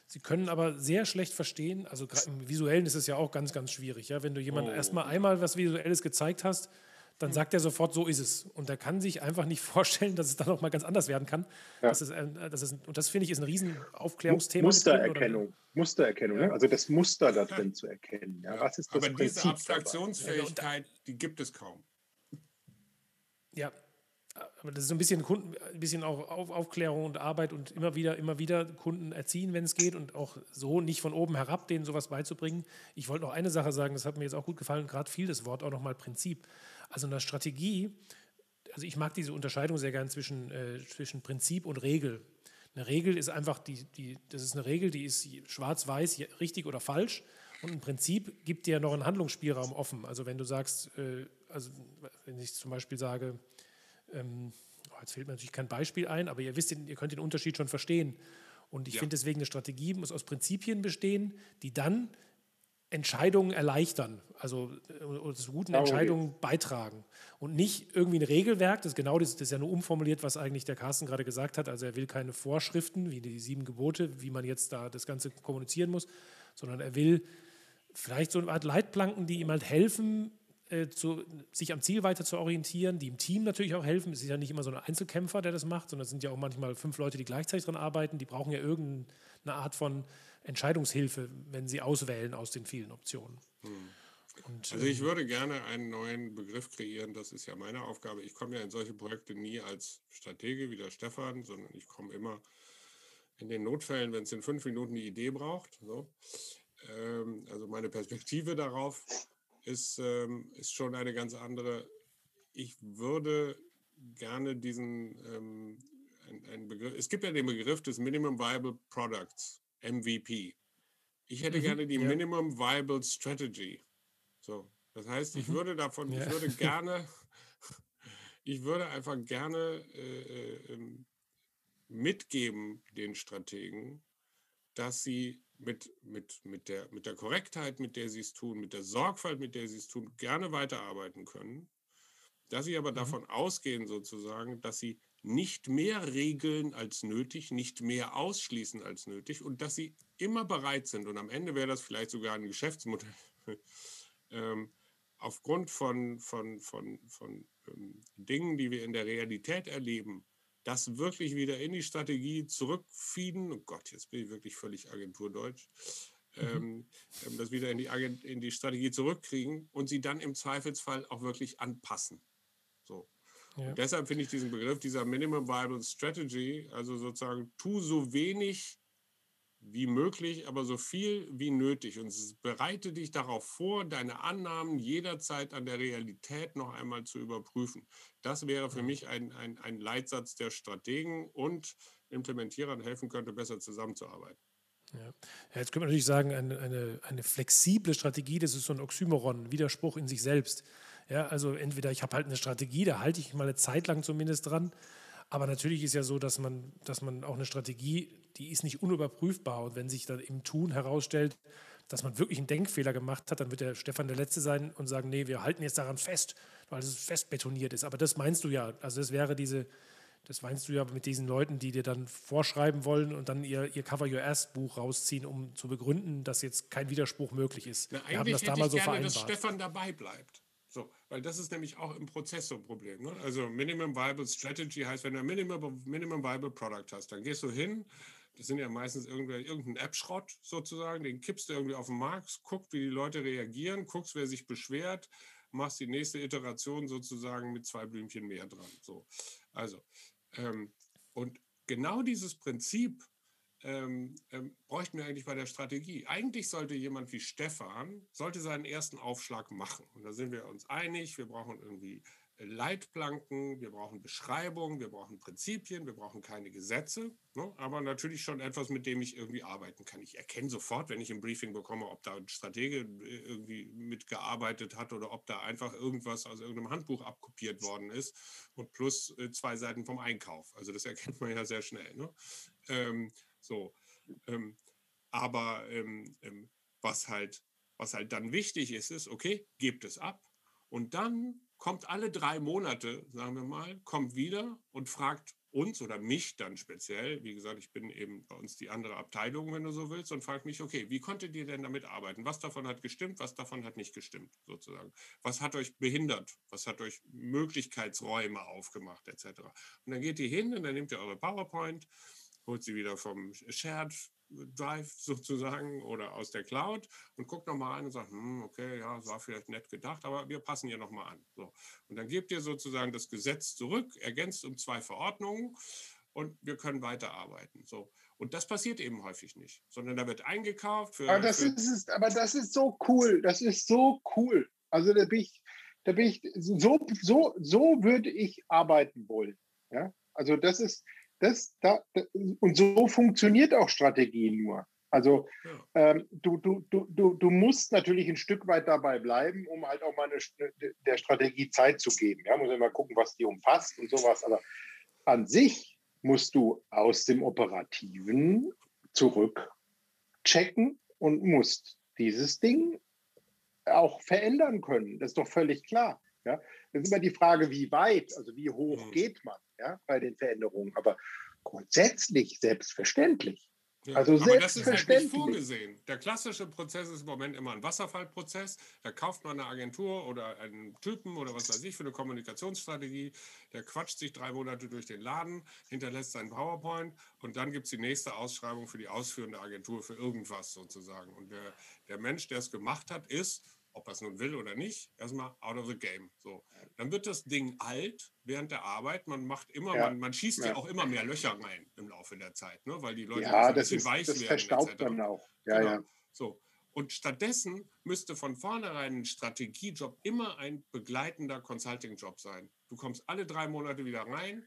S1: Sie können aber sehr schlecht verstehen, also im Visuellen ist es ja auch ganz, ganz schwierig. Ja? Wenn du jemandem oh. erstmal einmal was Visuelles gezeigt hast, dann sagt er sofort, so ist es. Und er kann sich einfach nicht vorstellen, dass es dann auch mal ganz anders werden kann. Ja. Das ist, das ist, und das finde ich ist ein Riesenaufklärungsthema.
S3: Mustererkennung. Mustererkennung, ja. also das Muster da drin zu erkennen. Ja, was ist das
S2: Aber Prinzip diese Abstraktionsfähigkeit, die gibt es kaum.
S1: Ja, aber das ist so ein bisschen Kunden, ein bisschen auch Auf, Aufklärung und Arbeit und immer wieder, immer wieder Kunden erziehen, wenn es geht und auch so nicht von oben herab denen sowas beizubringen. Ich wollte noch eine Sache sagen, das hat mir jetzt auch gut gefallen, gerade fiel das Wort auch nochmal Prinzip. Also in der Strategie, also ich mag diese Unterscheidung sehr gern zwischen, äh, zwischen Prinzip und Regel. Eine Regel ist einfach, die, die, das ist eine Regel, die ist schwarz-weiß, richtig oder falsch. Und ein Prinzip gibt dir noch einen Handlungsspielraum offen. Also wenn du sagst, äh, also wenn ich zum Beispiel sage, ähm, oh, jetzt fällt mir natürlich kein Beispiel ein, aber ihr wisst, ihr könnt den Unterschied schon verstehen. Und ich ja. finde deswegen, eine Strategie muss aus Prinzipien bestehen, die dann Entscheidungen erleichtern, also äh, zu guten Entscheidungen beitragen. Und nicht irgendwie ein Regelwerk, das genau das, das ist ja nur umformuliert, was eigentlich der Carsten gerade gesagt hat. Also er will keine Vorschriften wie die sieben Gebote, wie man jetzt da das Ganze kommunizieren muss, sondern er will vielleicht so eine Art Leitplanken, die ihm halt helfen, äh, zu, sich am Ziel weiter zu orientieren, die im Team natürlich auch helfen. Es ist ja nicht immer so ein Einzelkämpfer, der das macht, sondern es sind ja auch manchmal fünf Leute, die gleichzeitig daran arbeiten. Die brauchen ja irgendeine Art von Entscheidungshilfe, wenn sie auswählen aus den vielen Optionen. Hm.
S2: Und, also ich ähm, würde gerne einen neuen Begriff kreieren, das ist ja meine Aufgabe. Ich komme ja in solche Projekte nie als Stratege wie der Stefan, sondern ich komme immer in den Notfällen, wenn es in fünf Minuten die Idee braucht. So. Ähm, also meine Perspektive darauf ist, ähm, ist schon eine ganz andere. Ich würde gerne diesen ähm, ein, ein Begriff, es gibt ja den Begriff des Minimum Viable Products, MVP. Ich hätte mhm, gerne die ja. Minimum Viable Strategy. So, das heißt, ich mhm. würde davon, ja. ich würde gerne, ich würde einfach gerne äh, äh, ähm, mitgeben den Strategen, dass sie mit, mit, mit, der, mit der Korrektheit, mit der sie es tun, mit der Sorgfalt, mit der sie es tun, gerne weiterarbeiten können, dass sie aber mhm. davon ausgehen sozusagen, dass sie nicht mehr regeln als nötig, nicht mehr ausschließen als nötig und dass sie immer bereit sind, und am Ende wäre das vielleicht sogar ein Geschäftsmodell, ähm, aufgrund von, von, von, von ähm, Dingen, die wir in der Realität erleben, das wirklich wieder in die Strategie zurückfieden. Oh Gott, jetzt bin ich wirklich völlig agenturdeutsch. Mhm. Ähm, ähm, das wieder in die, Agent, in die Strategie zurückkriegen und sie dann im Zweifelsfall auch wirklich anpassen. So. Ja. deshalb finde ich diesen Begriff dieser Minimum Viable Strategy, also sozusagen, tu so wenig wie möglich, aber so viel wie nötig. Und bereite dich darauf vor, deine Annahmen jederzeit an der Realität noch einmal zu überprüfen. Das wäre für mich ein, ein, ein Leitsatz der Strategen und Implementierern helfen könnte, besser zusammenzuarbeiten.
S1: Ja. Jetzt könnte man natürlich sagen, eine, eine, eine flexible Strategie, das ist so ein Oxymoron, ein Widerspruch in sich selbst. Ja, also entweder ich habe halt eine Strategie, da halte ich mal eine Zeit lang zumindest dran, aber natürlich ist ja so, dass man, dass man auch eine Strategie, die ist nicht unüberprüfbar. Und wenn sich dann im Tun herausstellt, dass man wirklich einen Denkfehler gemacht hat, dann wird der Stefan der Letzte sein und sagen, nee, wir halten jetzt daran fest, weil es fest betoniert ist. Aber das meinst du ja. Also das wäre diese, das meinst du ja mit diesen Leuten, die dir dann vorschreiben wollen und dann ihr, ihr Cover Your Ass Buch rausziehen, um zu begründen, dass jetzt kein Widerspruch möglich ist.
S2: Na, wir haben das damals so vereinbart. dass Stefan dabei bleibt. So, weil das ist nämlich auch im Prozess so ein Problem. Ne? Also Minimum Viable Strategy heißt, wenn du ein Minimum, Minimum Viable Product hast, dann gehst du hin, das sind ja meistens irgendein App-Schrott sozusagen, den kippst du irgendwie auf den Markt, guckst, wie die Leute reagieren, guckst, wer sich beschwert, machst die nächste Iteration sozusagen mit zwei Blümchen mehr dran. So, also, ähm, und genau dieses Prinzip ähm, ähm, bräuchten wir eigentlich bei der Strategie. Eigentlich sollte jemand wie Stefan, sollte seinen ersten Aufschlag machen. Und da sind wir uns einig, wir brauchen irgendwie Leitplanken, wir brauchen Beschreibungen, wir brauchen Prinzipien, wir brauchen keine Gesetze, ne? aber natürlich schon etwas, mit dem ich irgendwie arbeiten kann. Ich erkenne sofort, wenn ich ein Briefing bekomme, ob da ein Stratege äh, irgendwie mitgearbeitet hat oder ob da einfach irgendwas aus irgendeinem Handbuch abkopiert worden ist und plus äh, zwei Seiten vom Einkauf. Also das erkennt man ja sehr schnell. Ne? Ähm, so. Ähm, aber ähm, ähm, was, halt, was halt dann wichtig ist, ist, okay, gebt es ab und dann kommt alle drei Monate, sagen wir mal, kommt wieder und fragt uns oder mich dann speziell, wie gesagt, ich bin eben bei uns die andere Abteilung, wenn du so willst, und fragt mich, okay, wie konntet ihr denn damit arbeiten? Was davon hat gestimmt, was davon hat nicht gestimmt, sozusagen? Was hat euch behindert? Was hat euch Möglichkeitsräume aufgemacht, etc.? Und dann geht ihr hin und dann nehmt ihr eure PowerPoint holt sie wieder vom Shared Drive sozusagen oder aus der Cloud und guckt nochmal rein und sagt, hm, okay, ja, das war vielleicht nett gedacht, aber wir passen hier nochmal an. So. Und dann gebt ihr sozusagen das Gesetz zurück, ergänzt um zwei Verordnungen und wir können weiterarbeiten. So. Und das passiert eben häufig nicht, sondern da wird eingekauft. Für,
S3: aber, das ist, aber das ist so cool, das ist so cool. Also da bin ich, da bin ich so, so, so würde ich arbeiten wollen. Ja? Also das ist, das, da, und so funktioniert auch Strategie nur. Also ähm, du, du, du, du musst natürlich ein Stück weit dabei bleiben, um halt auch mal eine, der Strategie Zeit zu geben. Ja, muss immer gucken, was die umfasst und sowas. Aber an sich musst du aus dem Operativen zurückchecken und musst dieses Ding auch verändern können. Das ist doch völlig klar. Ja? Das ist immer die Frage, wie weit, also wie hoch mhm. geht man ja, bei den Veränderungen. Aber grundsätzlich selbstverständlich.
S2: Ja, also aber das ist halt nicht vorgesehen. Der klassische Prozess ist im Moment immer ein Wasserfallprozess. Da kauft man eine Agentur oder einen Typen oder was weiß ich für eine Kommunikationsstrategie. Der quatscht sich drei Monate durch den Laden, hinterlässt seinen PowerPoint und dann gibt es die nächste Ausschreibung für die ausführende Agentur für irgendwas sozusagen. Und der, der Mensch, der es gemacht hat, ist ob er es nun will oder nicht, erstmal out of the game. So. Dann wird das Ding alt während der Arbeit. Man macht immer, ja. man, man, schießt ja. ja. auch immer mehr Löcher rein im Laufe der Zeit, ne? weil die Leute
S3: ja, ein bisschen ist, weich das werden. Verstaubt etc. dann auch. Ja, genau. ja.
S2: So. Und stattdessen müsste von vornherein ein Strategiejob immer ein begleitender Consulting-Job sein. Du kommst alle drei Monate wieder rein,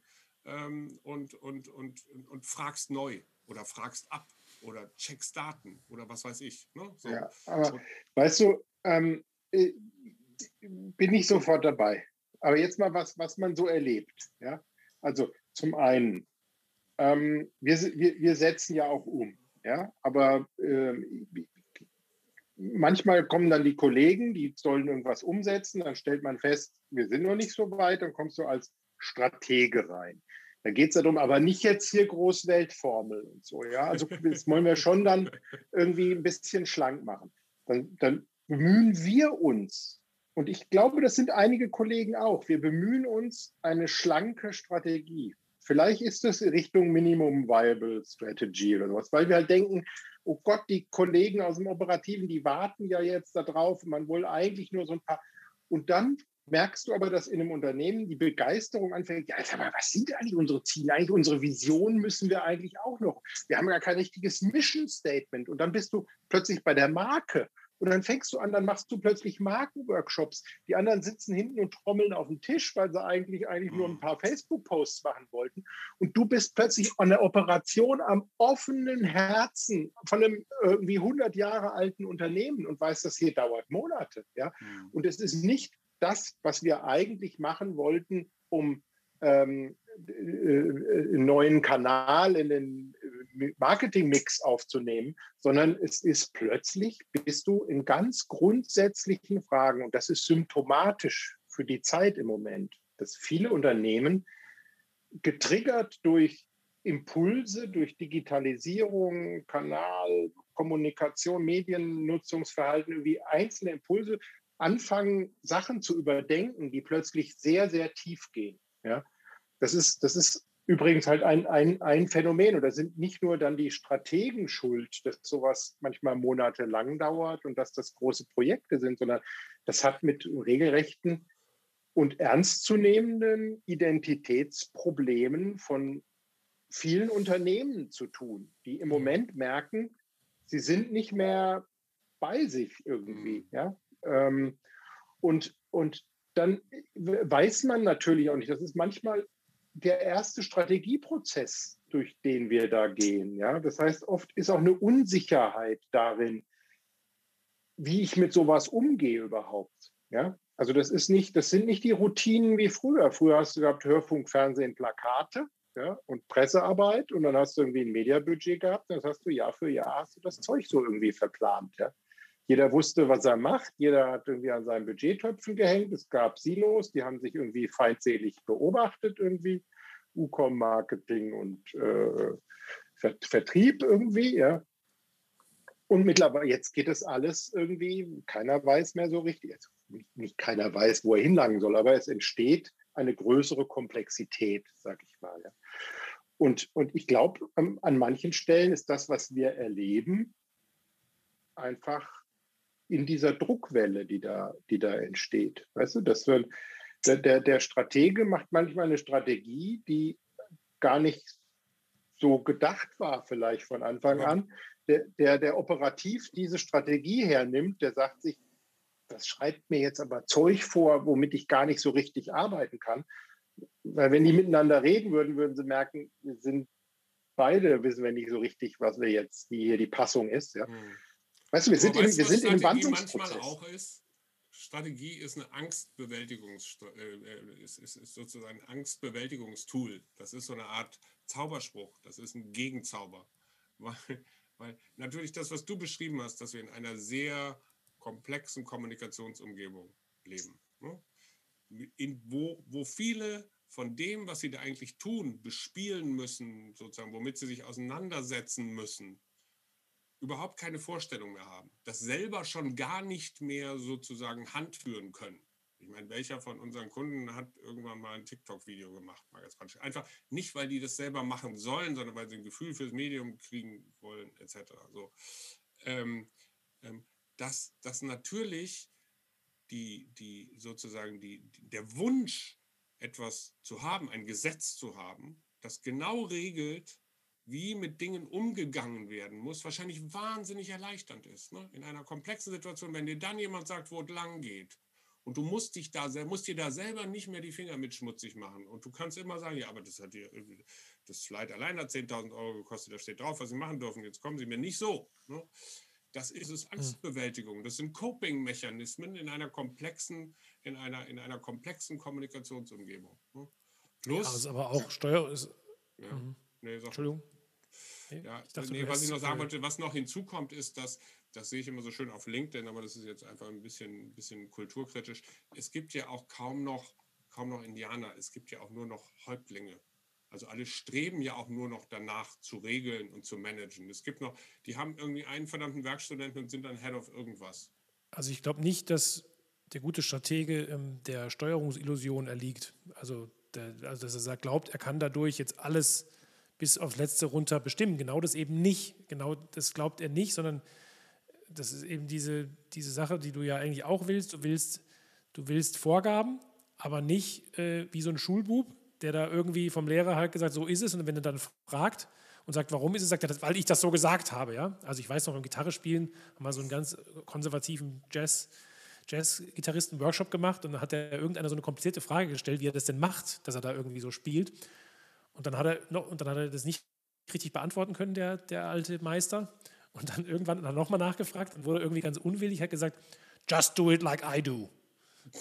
S2: ähm, und, und, und, und fragst neu oder fragst ab oder checkst Daten oder was weiß ich. Ne?
S3: So. Ja, aber und, weißt du, ähm, äh, bin ich sofort dabei. Aber jetzt mal was, was man so erlebt. Ja? Also zum einen, ähm, wir, wir, wir setzen ja auch um. Ja? Aber äh, manchmal kommen dann die Kollegen, die sollen irgendwas umsetzen, dann stellt man fest, wir sind noch nicht so weit, dann kommst du als Stratege rein. Da geht es darum, aber nicht jetzt hier Großweltformel und so. Ja? Also das wollen wir schon dann irgendwie ein bisschen schlank machen. Dann, dann bemühen wir uns, und ich glaube, das sind einige Kollegen auch, wir bemühen uns eine schlanke Strategie. Vielleicht ist es Richtung Minimum Viable Strategy oder sowas, weil wir halt denken, oh Gott, die Kollegen aus dem Operativen, die warten ja jetzt darauf, man will eigentlich nur so ein paar. Und dann merkst du aber, dass in einem Unternehmen die Begeisterung anfängt, ja, aber was sind eigentlich unsere Ziele? Eigentlich unsere Vision müssen wir eigentlich auch noch. Wir haben ja kein richtiges Mission Statement. Und dann bist du plötzlich bei der Marke. Und dann fängst du an, dann machst du plötzlich Markenworkshops. Die anderen sitzen hinten und trommeln auf dem Tisch, weil sie eigentlich, eigentlich nur ein mhm. paar Facebook-Posts machen wollten. Und du bist plötzlich an der Operation am offenen Herzen von einem irgendwie 100 Jahre alten Unternehmen und weißt, das hier dauert Monate. Ja? Mhm. Und es ist nicht das, was wir eigentlich machen wollten, um ähm, äh, äh, einen neuen Kanal in den äh, Marketingmix aufzunehmen, sondern es ist plötzlich, bist du in ganz grundsätzlichen Fragen, und das ist symptomatisch für die Zeit im Moment, dass viele Unternehmen getriggert durch Impulse, durch Digitalisierung, Kanal, Kommunikation, Mediennutzungsverhalten, wie einzelne Impulse anfangen, Sachen zu überdenken, die plötzlich sehr, sehr tief gehen. Ja? Das, ist, das ist übrigens halt ein, ein, ein Phänomen. Und da sind nicht nur dann die Strategen schuld, dass sowas manchmal monatelang dauert und dass das große Projekte sind, sondern das hat mit regelrechten und ernstzunehmenden Identitätsproblemen von vielen Unternehmen zu tun, die im Moment merken, sie sind nicht mehr bei sich irgendwie. Mhm. Ja? Ähm, und, und dann weiß man natürlich auch nicht, das ist manchmal der erste Strategieprozess, durch den wir da gehen. Ja? Das heißt, oft ist auch eine Unsicherheit darin, wie ich mit sowas umgehe überhaupt. Ja? Also das ist nicht, das sind nicht die Routinen wie früher. Früher hast du gehabt Hörfunk, Fernsehen, Plakate ja, und Pressearbeit und dann hast du irgendwie ein Mediabudget gehabt. Das hast du Jahr für Jahr hast du das Zeug so irgendwie verplant. Ja? Jeder wusste, was er macht. Jeder hat irgendwie an seinen Budgettöpfen gehängt. Es gab Silos, die haben sich irgendwie feindselig beobachtet irgendwie. Ucom Marketing und äh, Vertrieb irgendwie, ja. Und mittlerweile, jetzt geht es alles irgendwie, keiner weiß mehr so richtig, nicht, nicht keiner weiß, wo er hinlangen soll, aber es entsteht eine größere Komplexität, sag ich mal. Ja. Und, und ich glaube, an manchen Stellen ist das, was wir erleben, einfach in dieser Druckwelle, die da, die da entsteht. Weißt du, dass wir, der, der Stratege macht manchmal eine Strategie, die gar nicht so gedacht war, vielleicht von Anfang an. Der, der, der operativ diese Strategie hernimmt, der sagt sich, das schreibt mir jetzt aber Zeug vor, womit ich gar nicht so richtig arbeiten kann. Weil wenn die miteinander reden würden, würden sie merken, wir sind beide, wissen wir nicht so richtig, was wir jetzt, wie hier die Passung ist. Ja. Hm. Weißt du, wir sind, weißt, in, wir sind in einem Wandlungsprozess. manchmal auch ist,
S2: Strategie ist eine Angstbewältigungs äh, äh, ist, ist, ist sozusagen ein Angstbewältigungstool. Das ist so eine Art Zauberspruch. Das ist ein Gegenzauber. Weil, weil natürlich das, was du beschrieben hast, dass wir in einer sehr komplexen Kommunikationsumgebung leben. Ne? In, wo, wo viele von dem, was sie da eigentlich tun, bespielen müssen, sozusagen, womit sie sich auseinandersetzen müssen, überhaupt keine Vorstellung mehr haben, das selber schon gar nicht mehr sozusagen handführen können. Ich meine, welcher von unseren Kunden hat irgendwann mal ein TikTok-Video gemacht? Mal ganz praktisch. Einfach nicht, weil die das selber machen sollen, sondern weil sie ein Gefühl fürs Medium kriegen wollen, etc. So, ähm, ähm, dass, dass natürlich die, die sozusagen die, der Wunsch, etwas zu haben, ein Gesetz zu haben, das genau regelt, wie mit Dingen umgegangen werden muss, wahrscheinlich wahnsinnig erleichternd ist. Ne? In einer komplexen Situation, wenn dir dann jemand sagt, wo es lang geht Und du musst dich da, musst dir da selber nicht mehr die Finger mit schmutzig machen. Und du kannst immer sagen, ja, aber das hat dir, das Slide allein hat 10.000 Euro gekostet, da steht drauf, was sie machen dürfen. Jetzt kommen sie mir nicht so. Ne? Das ist es hm. Angstbewältigung. Das sind Coping-Mechanismen in einer komplexen, in einer, in einer komplexen Kommunikationsumgebung. Ne?
S1: Plus. Ja, ist aber auch Steuer. Ist,
S2: ja. Mhm. Nee, Entschuldigung. Ja, ich dachte, nee, was ich noch sagen wollte, was noch hinzukommt, ist, dass, das sehe ich immer so schön auf LinkedIn, aber das ist jetzt einfach ein bisschen, bisschen kulturkritisch. Es gibt ja auch kaum noch, kaum noch Indianer, es gibt ja auch nur noch Häuptlinge. Also alle streben ja auch nur noch danach zu regeln und zu managen. Es gibt noch, die haben irgendwie einen verdammten Werkstudenten und sind dann Head of irgendwas.
S1: Also ich glaube nicht, dass der gute Stratege ähm, der Steuerungsillusion erliegt. Also, der, also dass er sagt, glaubt, er kann dadurch jetzt alles bis aufs Letzte runter bestimmen. Genau das eben nicht. Genau das glaubt er nicht, sondern das ist eben diese, diese Sache, die du ja eigentlich auch willst. Du willst, du willst Vorgaben, aber nicht äh, wie so ein Schulbub, der da irgendwie vom Lehrer halt gesagt, so ist es. Und wenn er dann fragt und sagt, warum ist es, sagt er, weil ich das so gesagt habe. Ja? Also ich weiß noch, im Gitarre spielen haben wir so einen ganz konservativen Jazz- Jazz-Gitarristen Workshop gemacht und dann hat er irgendeiner so eine komplizierte Frage gestellt, wie er das denn macht, dass er da irgendwie so spielt. Und dann hat er, noch, und dann hat er das nicht richtig beantworten können, der, der alte Meister. Und dann irgendwann hat er nochmal nachgefragt und wurde irgendwie ganz unwillig, hat gesagt, just do it like I do.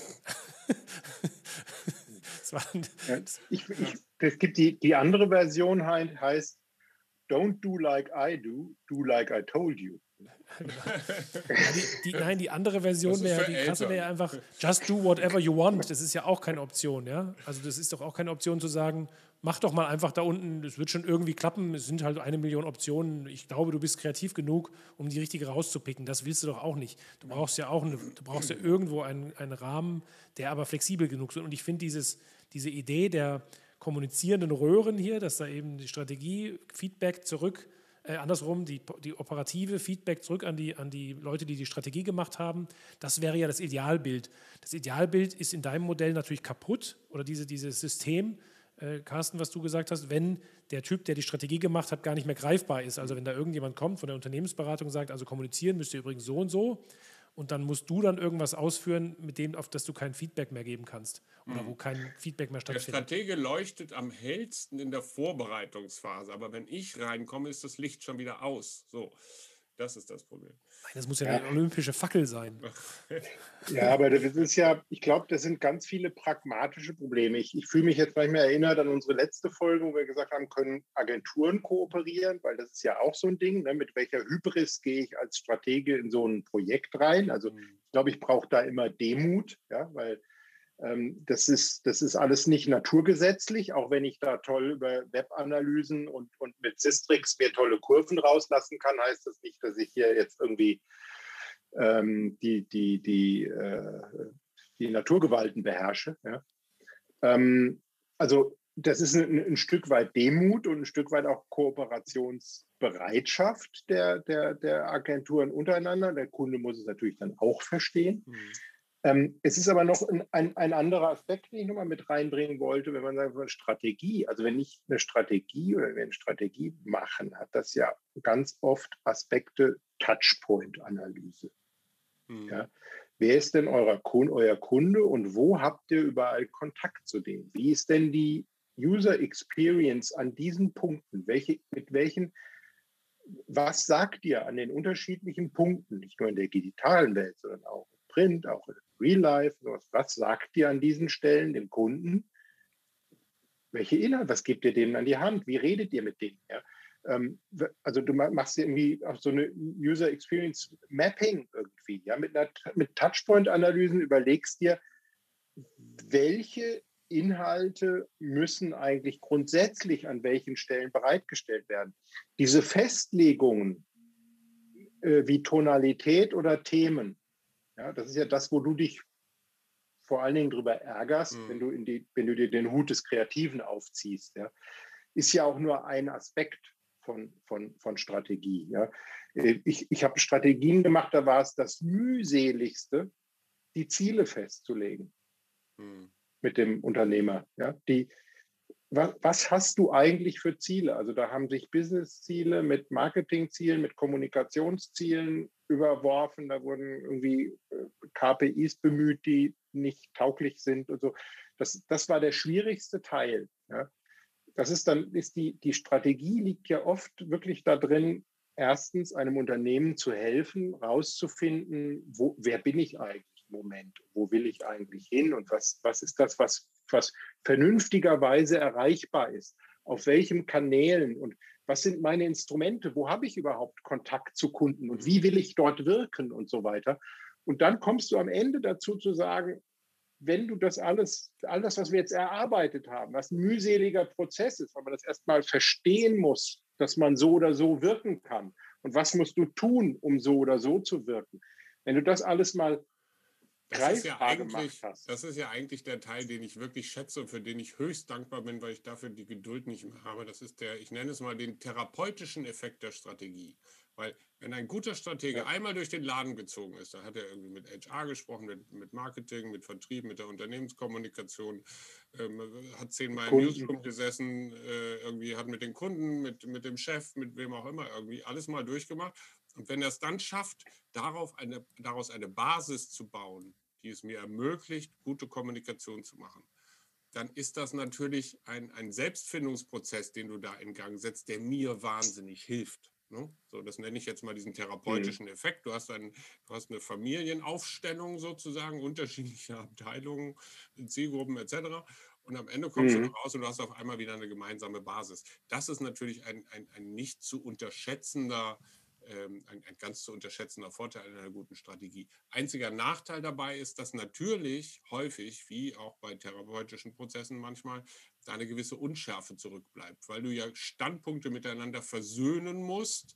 S3: ja, ich, ich, es gibt die, die andere Version heißt, don't do like I do, do like I told you.
S1: Genau. die, die, nein, die andere Version wäre, die krasse wäre einfach, just do whatever you want. Das ist ja auch keine Option, ja. Also das ist doch auch keine Option zu sagen, mach doch mal einfach da unten, es wird schon irgendwie klappen, es sind halt eine Million Optionen. Ich glaube, du bist kreativ genug, um die richtige rauszupicken. Das willst du doch auch nicht. Du brauchst ja auch eine, du brauchst ja irgendwo einen, einen Rahmen, der aber flexibel genug ist. Und ich finde diese Idee der kommunizierenden Röhren hier, dass da eben die Strategie, Feedback zurück, äh, andersrum, die, die operative Feedback zurück an die, an die Leute, die die Strategie gemacht haben, das wäre ja das Idealbild. Das Idealbild ist in deinem Modell natürlich kaputt oder diese, dieses System, äh, Carsten, was du gesagt hast, wenn der Typ, der die Strategie gemacht hat, gar nicht mehr greifbar ist. Also wenn da irgendjemand kommt von der Unternehmensberatung und sagt, also kommunizieren müsst ihr übrigens so und so, und dann musst du dann irgendwas ausführen, mit dem, auf das du kein Feedback mehr geben kannst oder wo mhm. kein Feedback mehr stattfindet.
S2: Der Stratege leuchtet am hellsten in der Vorbereitungsphase, aber wenn ich reinkomme, ist das Licht schon wieder aus. So. Das ist das Problem.
S1: Nein, das muss ja, ja. eine olympische Fackel sein.
S3: Ja, aber das ist ja, ich glaube, das sind ganz viele pragmatische Probleme. Ich, ich fühle mich jetzt manchmal erinnert an unsere letzte Folge, wo wir gesagt haben, können Agenturen kooperieren, weil das ist ja auch so ein Ding. Ne? Mit welcher Hybris gehe ich als Stratege in so ein Projekt rein? Also mhm. ich glaube, ich brauche da immer Demut, ja, weil das, ist, das ist alles nicht naturgesetzlich, auch wenn ich da toll über Webanalysen und, und mit Sistrix mir tolle Kurven rauslassen kann, heißt das nicht, dass ich hier jetzt irgendwie ähm, die, die, die, äh, die Naturgewalten beherrsche. Ja? Ähm, also das ist ein, ein, Stück weit Demut und ein Stück weit auch Kooperationsbereitschaft der, der, der Agenturen untereinander. Der Kunde muss es natürlich dann auch verstehen. Mhm. Ähm, es ist aber noch ein, ein, anderer Aspekt, den ich nochmal mit reinbringen wollte, wenn man sagt, Strategie, also wenn ich eine Strategie oder wenn wir eine Strategie machen, hat das ja ganz oft Aspekte Touchpoint-Analyse. Mhm. Ja? Wer ist denn euer, euer Kunde und wo habt ihr überall Kontakt zu dem? Wie ist denn die User Experience an diesen Punkten? Welche, mit welchen, was sagt ihr an den unterschiedlichen Punkten, nicht nur in der digitalen Welt, sondern auch in Print, auch in Real Life, was sagt ihr an diesen Stellen dem Kunden? Welche Inhalte, was gebt ihr denen an die Hand? Wie redet ihr mit denen? Ja? Ähm, also du machst irgendwie auch so eine User Experience Mapping irgendwie, ja, mit, einer, mit Touchpoint-Analysen überlegst dir, welche Inhalte müssen eigentlich grundsätzlich an welchen Stellen bereitgestellt werden. Diese Festlegungen äh, wie Tonalität oder Themen, ja, das ist ja das, wo du dich vor allen Dingen darüber ärgerst, mhm. wenn, du in die, wenn du dir den Hut des Kreativen aufziehst. Ja. Ist ja auch nur ein Aspekt von, von, von Strategie. Ja. Ich, ich habe Strategien gemacht, da war es das mühseligste, die Ziele festzulegen mhm. mit dem Unternehmer. Ja. Die, was, hast du eigentlich für Ziele? Also da haben sich Business-Ziele mit Marketing-Zielen, mit Kommunikationszielen überworfen. Da wurden irgendwie äh, KPIs bemüht, die nicht tauglich sind und so. Das, das war der schwierigste Teil. Ja. Das ist dann, ist die, die Strategie liegt ja oft wirklich da drin, erstens einem Unternehmen zu helfen, rauszufinden, wo, wer bin ich eigentlich Moment, wo will ich eigentlich hin und was, was ist das, was, was vernünftigerweise erreichbar ist, auf welchen Kanälen und was sind meine Instrumente, wo habe ich überhaupt Kontakt zu Kunden und wie will ich dort wirken und so weiter. Und dann kommst du am Ende dazu zu sagen, wenn du das alles, all was wir jetzt erarbeitet haben, was ein mühseliger Prozess ist, weil man das erstmal verstehen muss, dass man so oder so wirken kann. Und was musst du tun, um so oder so zu wirken? Wenn du das alles mal
S2: das ist, ja eigentlich, das ist ja eigentlich der Teil, den ich wirklich schätze und für den ich höchst dankbar bin, weil ich dafür die Geduld nicht mehr habe. Das ist der, ich nenne es mal den therapeutischen Effekt der Strategie. Weil wenn ein guter Stratege ja. einmal durch den Laden gezogen ist, da hat er irgendwie mit HR gesprochen, mit, mit Marketing, mit Vertrieb, mit der Unternehmenskommunikation, ähm, hat zehnmal im Newsroom gesessen, äh, irgendwie hat mit den Kunden, mit, mit dem Chef, mit wem auch immer irgendwie alles mal durchgemacht. Und wenn er es dann schafft, darauf eine, daraus eine Basis zu bauen, die es mir ermöglicht, gute Kommunikation zu machen, dann ist das natürlich ein, ein Selbstfindungsprozess, den du da in Gang setzt, der mir wahnsinnig hilft. Ne? So, das nenne ich jetzt mal diesen therapeutischen mhm. Effekt. Du hast, ein, du hast eine Familienaufstellung sozusagen, unterschiedliche Abteilungen, Zielgruppen etc. Und am Ende kommst mhm. du raus und du hast auf einmal wieder eine gemeinsame Basis. Das ist natürlich ein, ein, ein nicht zu unterschätzender ähm, ein, ein, ganz zu unterschätzender Vorteil einer guten Strategie. Einziger Nachteil dabei ist, dass natürlich häufig, wie auch bei therapeutischen Prozessen manchmal, da eine gewisse Unschärfe zurückbleibt, weil du ja Standpunkte miteinander versöhnen musst,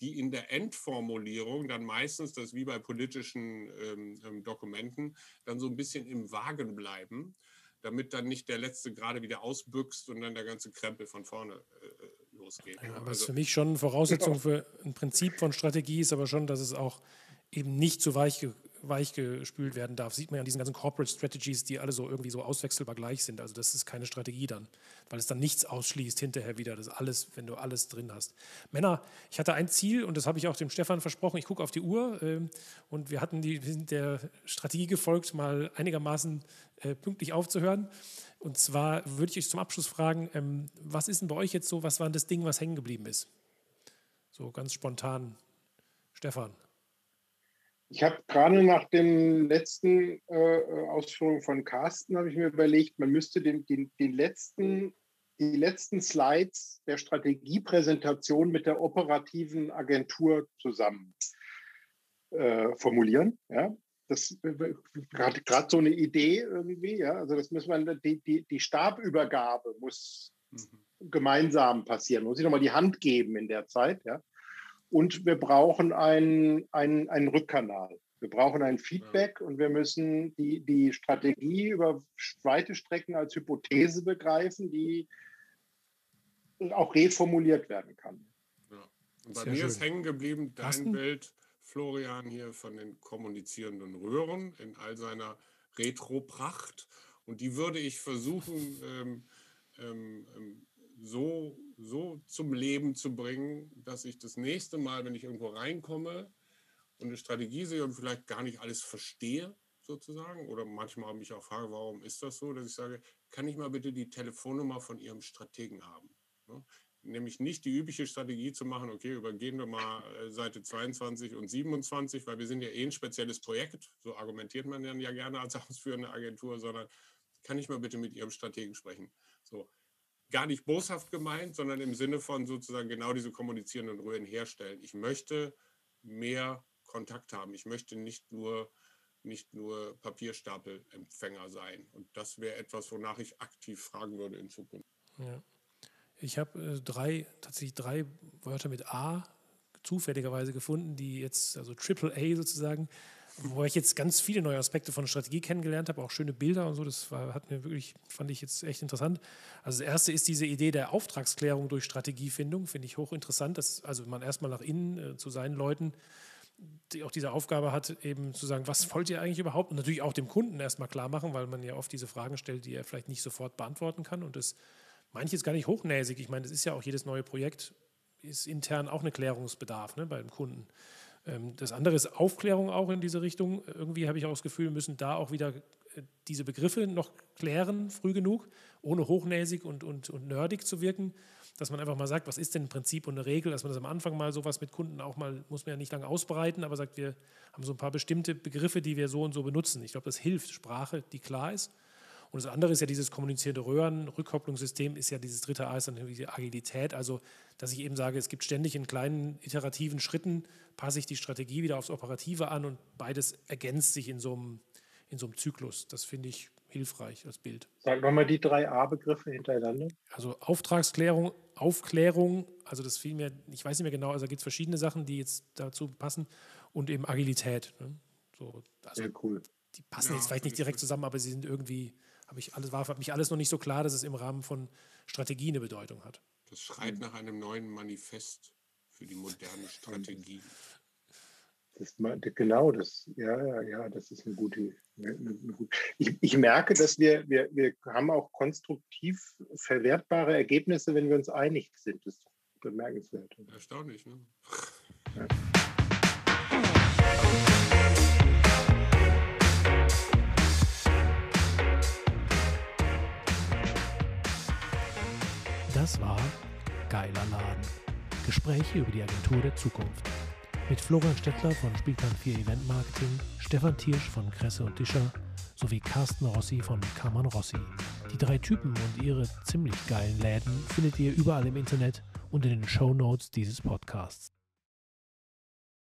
S2: die in der Endformulierung dann meistens, das wie bei politischen ähm, ähm Dokumenten, dann so ein bisschen im Wagen bleiben, damit dann nicht der Letzte gerade wieder ausbüchst und dann der ganze Krempel von vorne äh, losgeht.
S1: Ja, aber also, ist für mich schon eine Voraussetzung für ein Prinzip von Strategie, ist aber schon, dass es auch eben nicht zu weich weich gespült werden darf. Sieht man ja an diesen ganzen Corporate Strategies, die alle so irgendwie so auswechselbar gleich sind. Also das ist keine Strategie dann, weil es dann nichts ausschließt hinterher wieder. Das alles, wenn du alles drin hast. Männer, ich hatte ein Ziel und das habe ich auch dem Stefan versprochen. Ich gucke auf die Uhr äh, und wir hatten die, wir sind der Strategie gefolgt, mal einigermaßen äh, pünktlich aufzuhören. Und zwar würde ich euch zum Abschluss fragen, ähm, was ist denn bei euch jetzt so, was war das Ding, was hängen geblieben ist? So ganz spontan. Stefan.
S3: Ich habe gerade nach den letzten äh, Ausführungen von Carsten, habe ich mir überlegt, man müsste den, den, den letzten, die letzten Slides der Strategiepräsentation mit der operativen Agentur zusammen äh, formulieren. Ja? Das gerade so eine Idee irgendwie, ja. Also das muss man, die, die, die Stabübergabe muss mhm. gemeinsam passieren, muss ich nochmal die Hand geben in der Zeit, ja. Und wir brauchen einen, einen, einen Rückkanal. Wir brauchen ein Feedback ja. und wir müssen die, die Strategie über weite Strecken als Hypothese begreifen, die auch reformuliert werden kann.
S2: Ja. Und bei Sehr mir schön. ist hängen geblieben dein Carsten? Bild, Florian, hier von den kommunizierenden Röhren in all seiner Retro-Pracht. Und die würde ich versuchen, ähm, ähm, ähm so, so zum Leben zu bringen, dass ich das nächste Mal, wenn ich irgendwo reinkomme und eine Strategie sehe und vielleicht gar nicht alles verstehe, sozusagen, oder manchmal mich auch frage, warum ist das so, dass ich sage, kann ich mal bitte die Telefonnummer von Ihrem Strategen haben? Nämlich nicht die übliche Strategie zu machen, okay, übergehen wir mal äh, Seite 22 und 27, weil wir sind ja eh ein spezielles Projekt, so argumentiert man dann ja gerne als ausführende Agentur, sondern kann ich mal bitte mit Ihrem Strategen sprechen? So, gar nicht boshaft gemeint, sondern im Sinne von sozusagen genau diese kommunizierenden Röhren herstellen. Ich möchte mehr Kontakt haben. Ich möchte nicht nur, nicht nur Papierstapelempfänger sein. Und das wäre etwas, wonach ich aktiv fragen würde in Zukunft.
S1: Ja. Ich habe äh, drei, tatsächlich drei Wörter mit A zufälligerweise gefunden, die jetzt, also Triple A sozusagen, wo ich jetzt ganz viele neue Aspekte von Strategie kennengelernt habe, auch schöne Bilder und so. Das war, hat mir wirklich, fand ich jetzt echt interessant. Also das erste ist diese Idee der Auftragsklärung durch Strategiefindung, finde ich hochinteressant, dass also man erstmal nach innen äh, zu seinen Leuten die auch diese Aufgabe hat, eben zu sagen, was wollt ihr eigentlich überhaupt? Und natürlich auch dem Kunden erstmal klar machen, weil man ja oft diese Fragen stellt, die er vielleicht nicht sofort beantworten kann. Und das manches gar nicht hochnäsig. Ich meine, das ist ja auch jedes neue Projekt, ist intern auch eine Klärungsbedarf ne, beim Kunden. Ähm, das andere ist Aufklärung auch in diese Richtung. Irgendwie habe ich auch das Gefühl, wir müssen da auch wieder äh, diese Begriffe noch klären, früh genug, ohne hochnäsig und, und, und nerdig zu wirken, dass man einfach mal sagt, was ist denn ein Prinzip und eine Regel, dass man das am Anfang mal sowas mit Kunden auch mal, muss man ja nicht lange ausbreiten, aber sagt, wir haben so ein paar bestimmte Begriffe, die wir so und so benutzen. Ich glaube, das hilft, Sprache, die klar ist. Und das andere ist ja dieses kommunizierende Röhren, Rückkopplungssystem ist ja dieses dritte A, ist dann die Agilität. Also, dass ich eben sage, es gibt ständig in kleinen iterativen Schritten, passe ich die Strategie wieder aufs Operative an und beides ergänzt sich in so einem, in so einem Zyklus. Das finde ich hilfreich als Bild.
S3: Sag nochmal die drei A-Begriffe hintereinander.
S1: Also Auftragsklärung, Aufklärung, also das fiel mir, ich weiß nicht mehr genau, also da gibt es verschiedene Sachen, die jetzt dazu passen und eben Agilität. Ne? So,
S3: also Sehr cool.
S1: Die passen ja, jetzt vielleicht nicht direkt zusammen, aber sie sind irgendwie habe ich alles, war für mich alles noch nicht so klar, dass es im Rahmen von Strategie eine Bedeutung hat.
S2: Das schreit nach einem neuen Manifest für die moderne Strategie.
S3: Das, genau, das, ja, ja, ja, das ist eine gute. Eine, eine gute. Ich, ich, merke, dass wir, wir, wir haben auch konstruktiv verwertbare Ergebnisse, wenn wir uns einig sind. Das ist bemerkenswert.
S2: Erstaunlich, ne?
S3: Ja.
S1: Das war Geiler Laden. Gespräche über die Agentur der Zukunft. Mit Florian Stettler von Spielplan 4 Event Marketing, Stefan Tiersch von Kresse und Discher sowie Carsten Rossi von Kammern Rossi. Die drei Typen und ihre ziemlich geilen Läden findet ihr überall im Internet und in den Show Notes dieses Podcasts.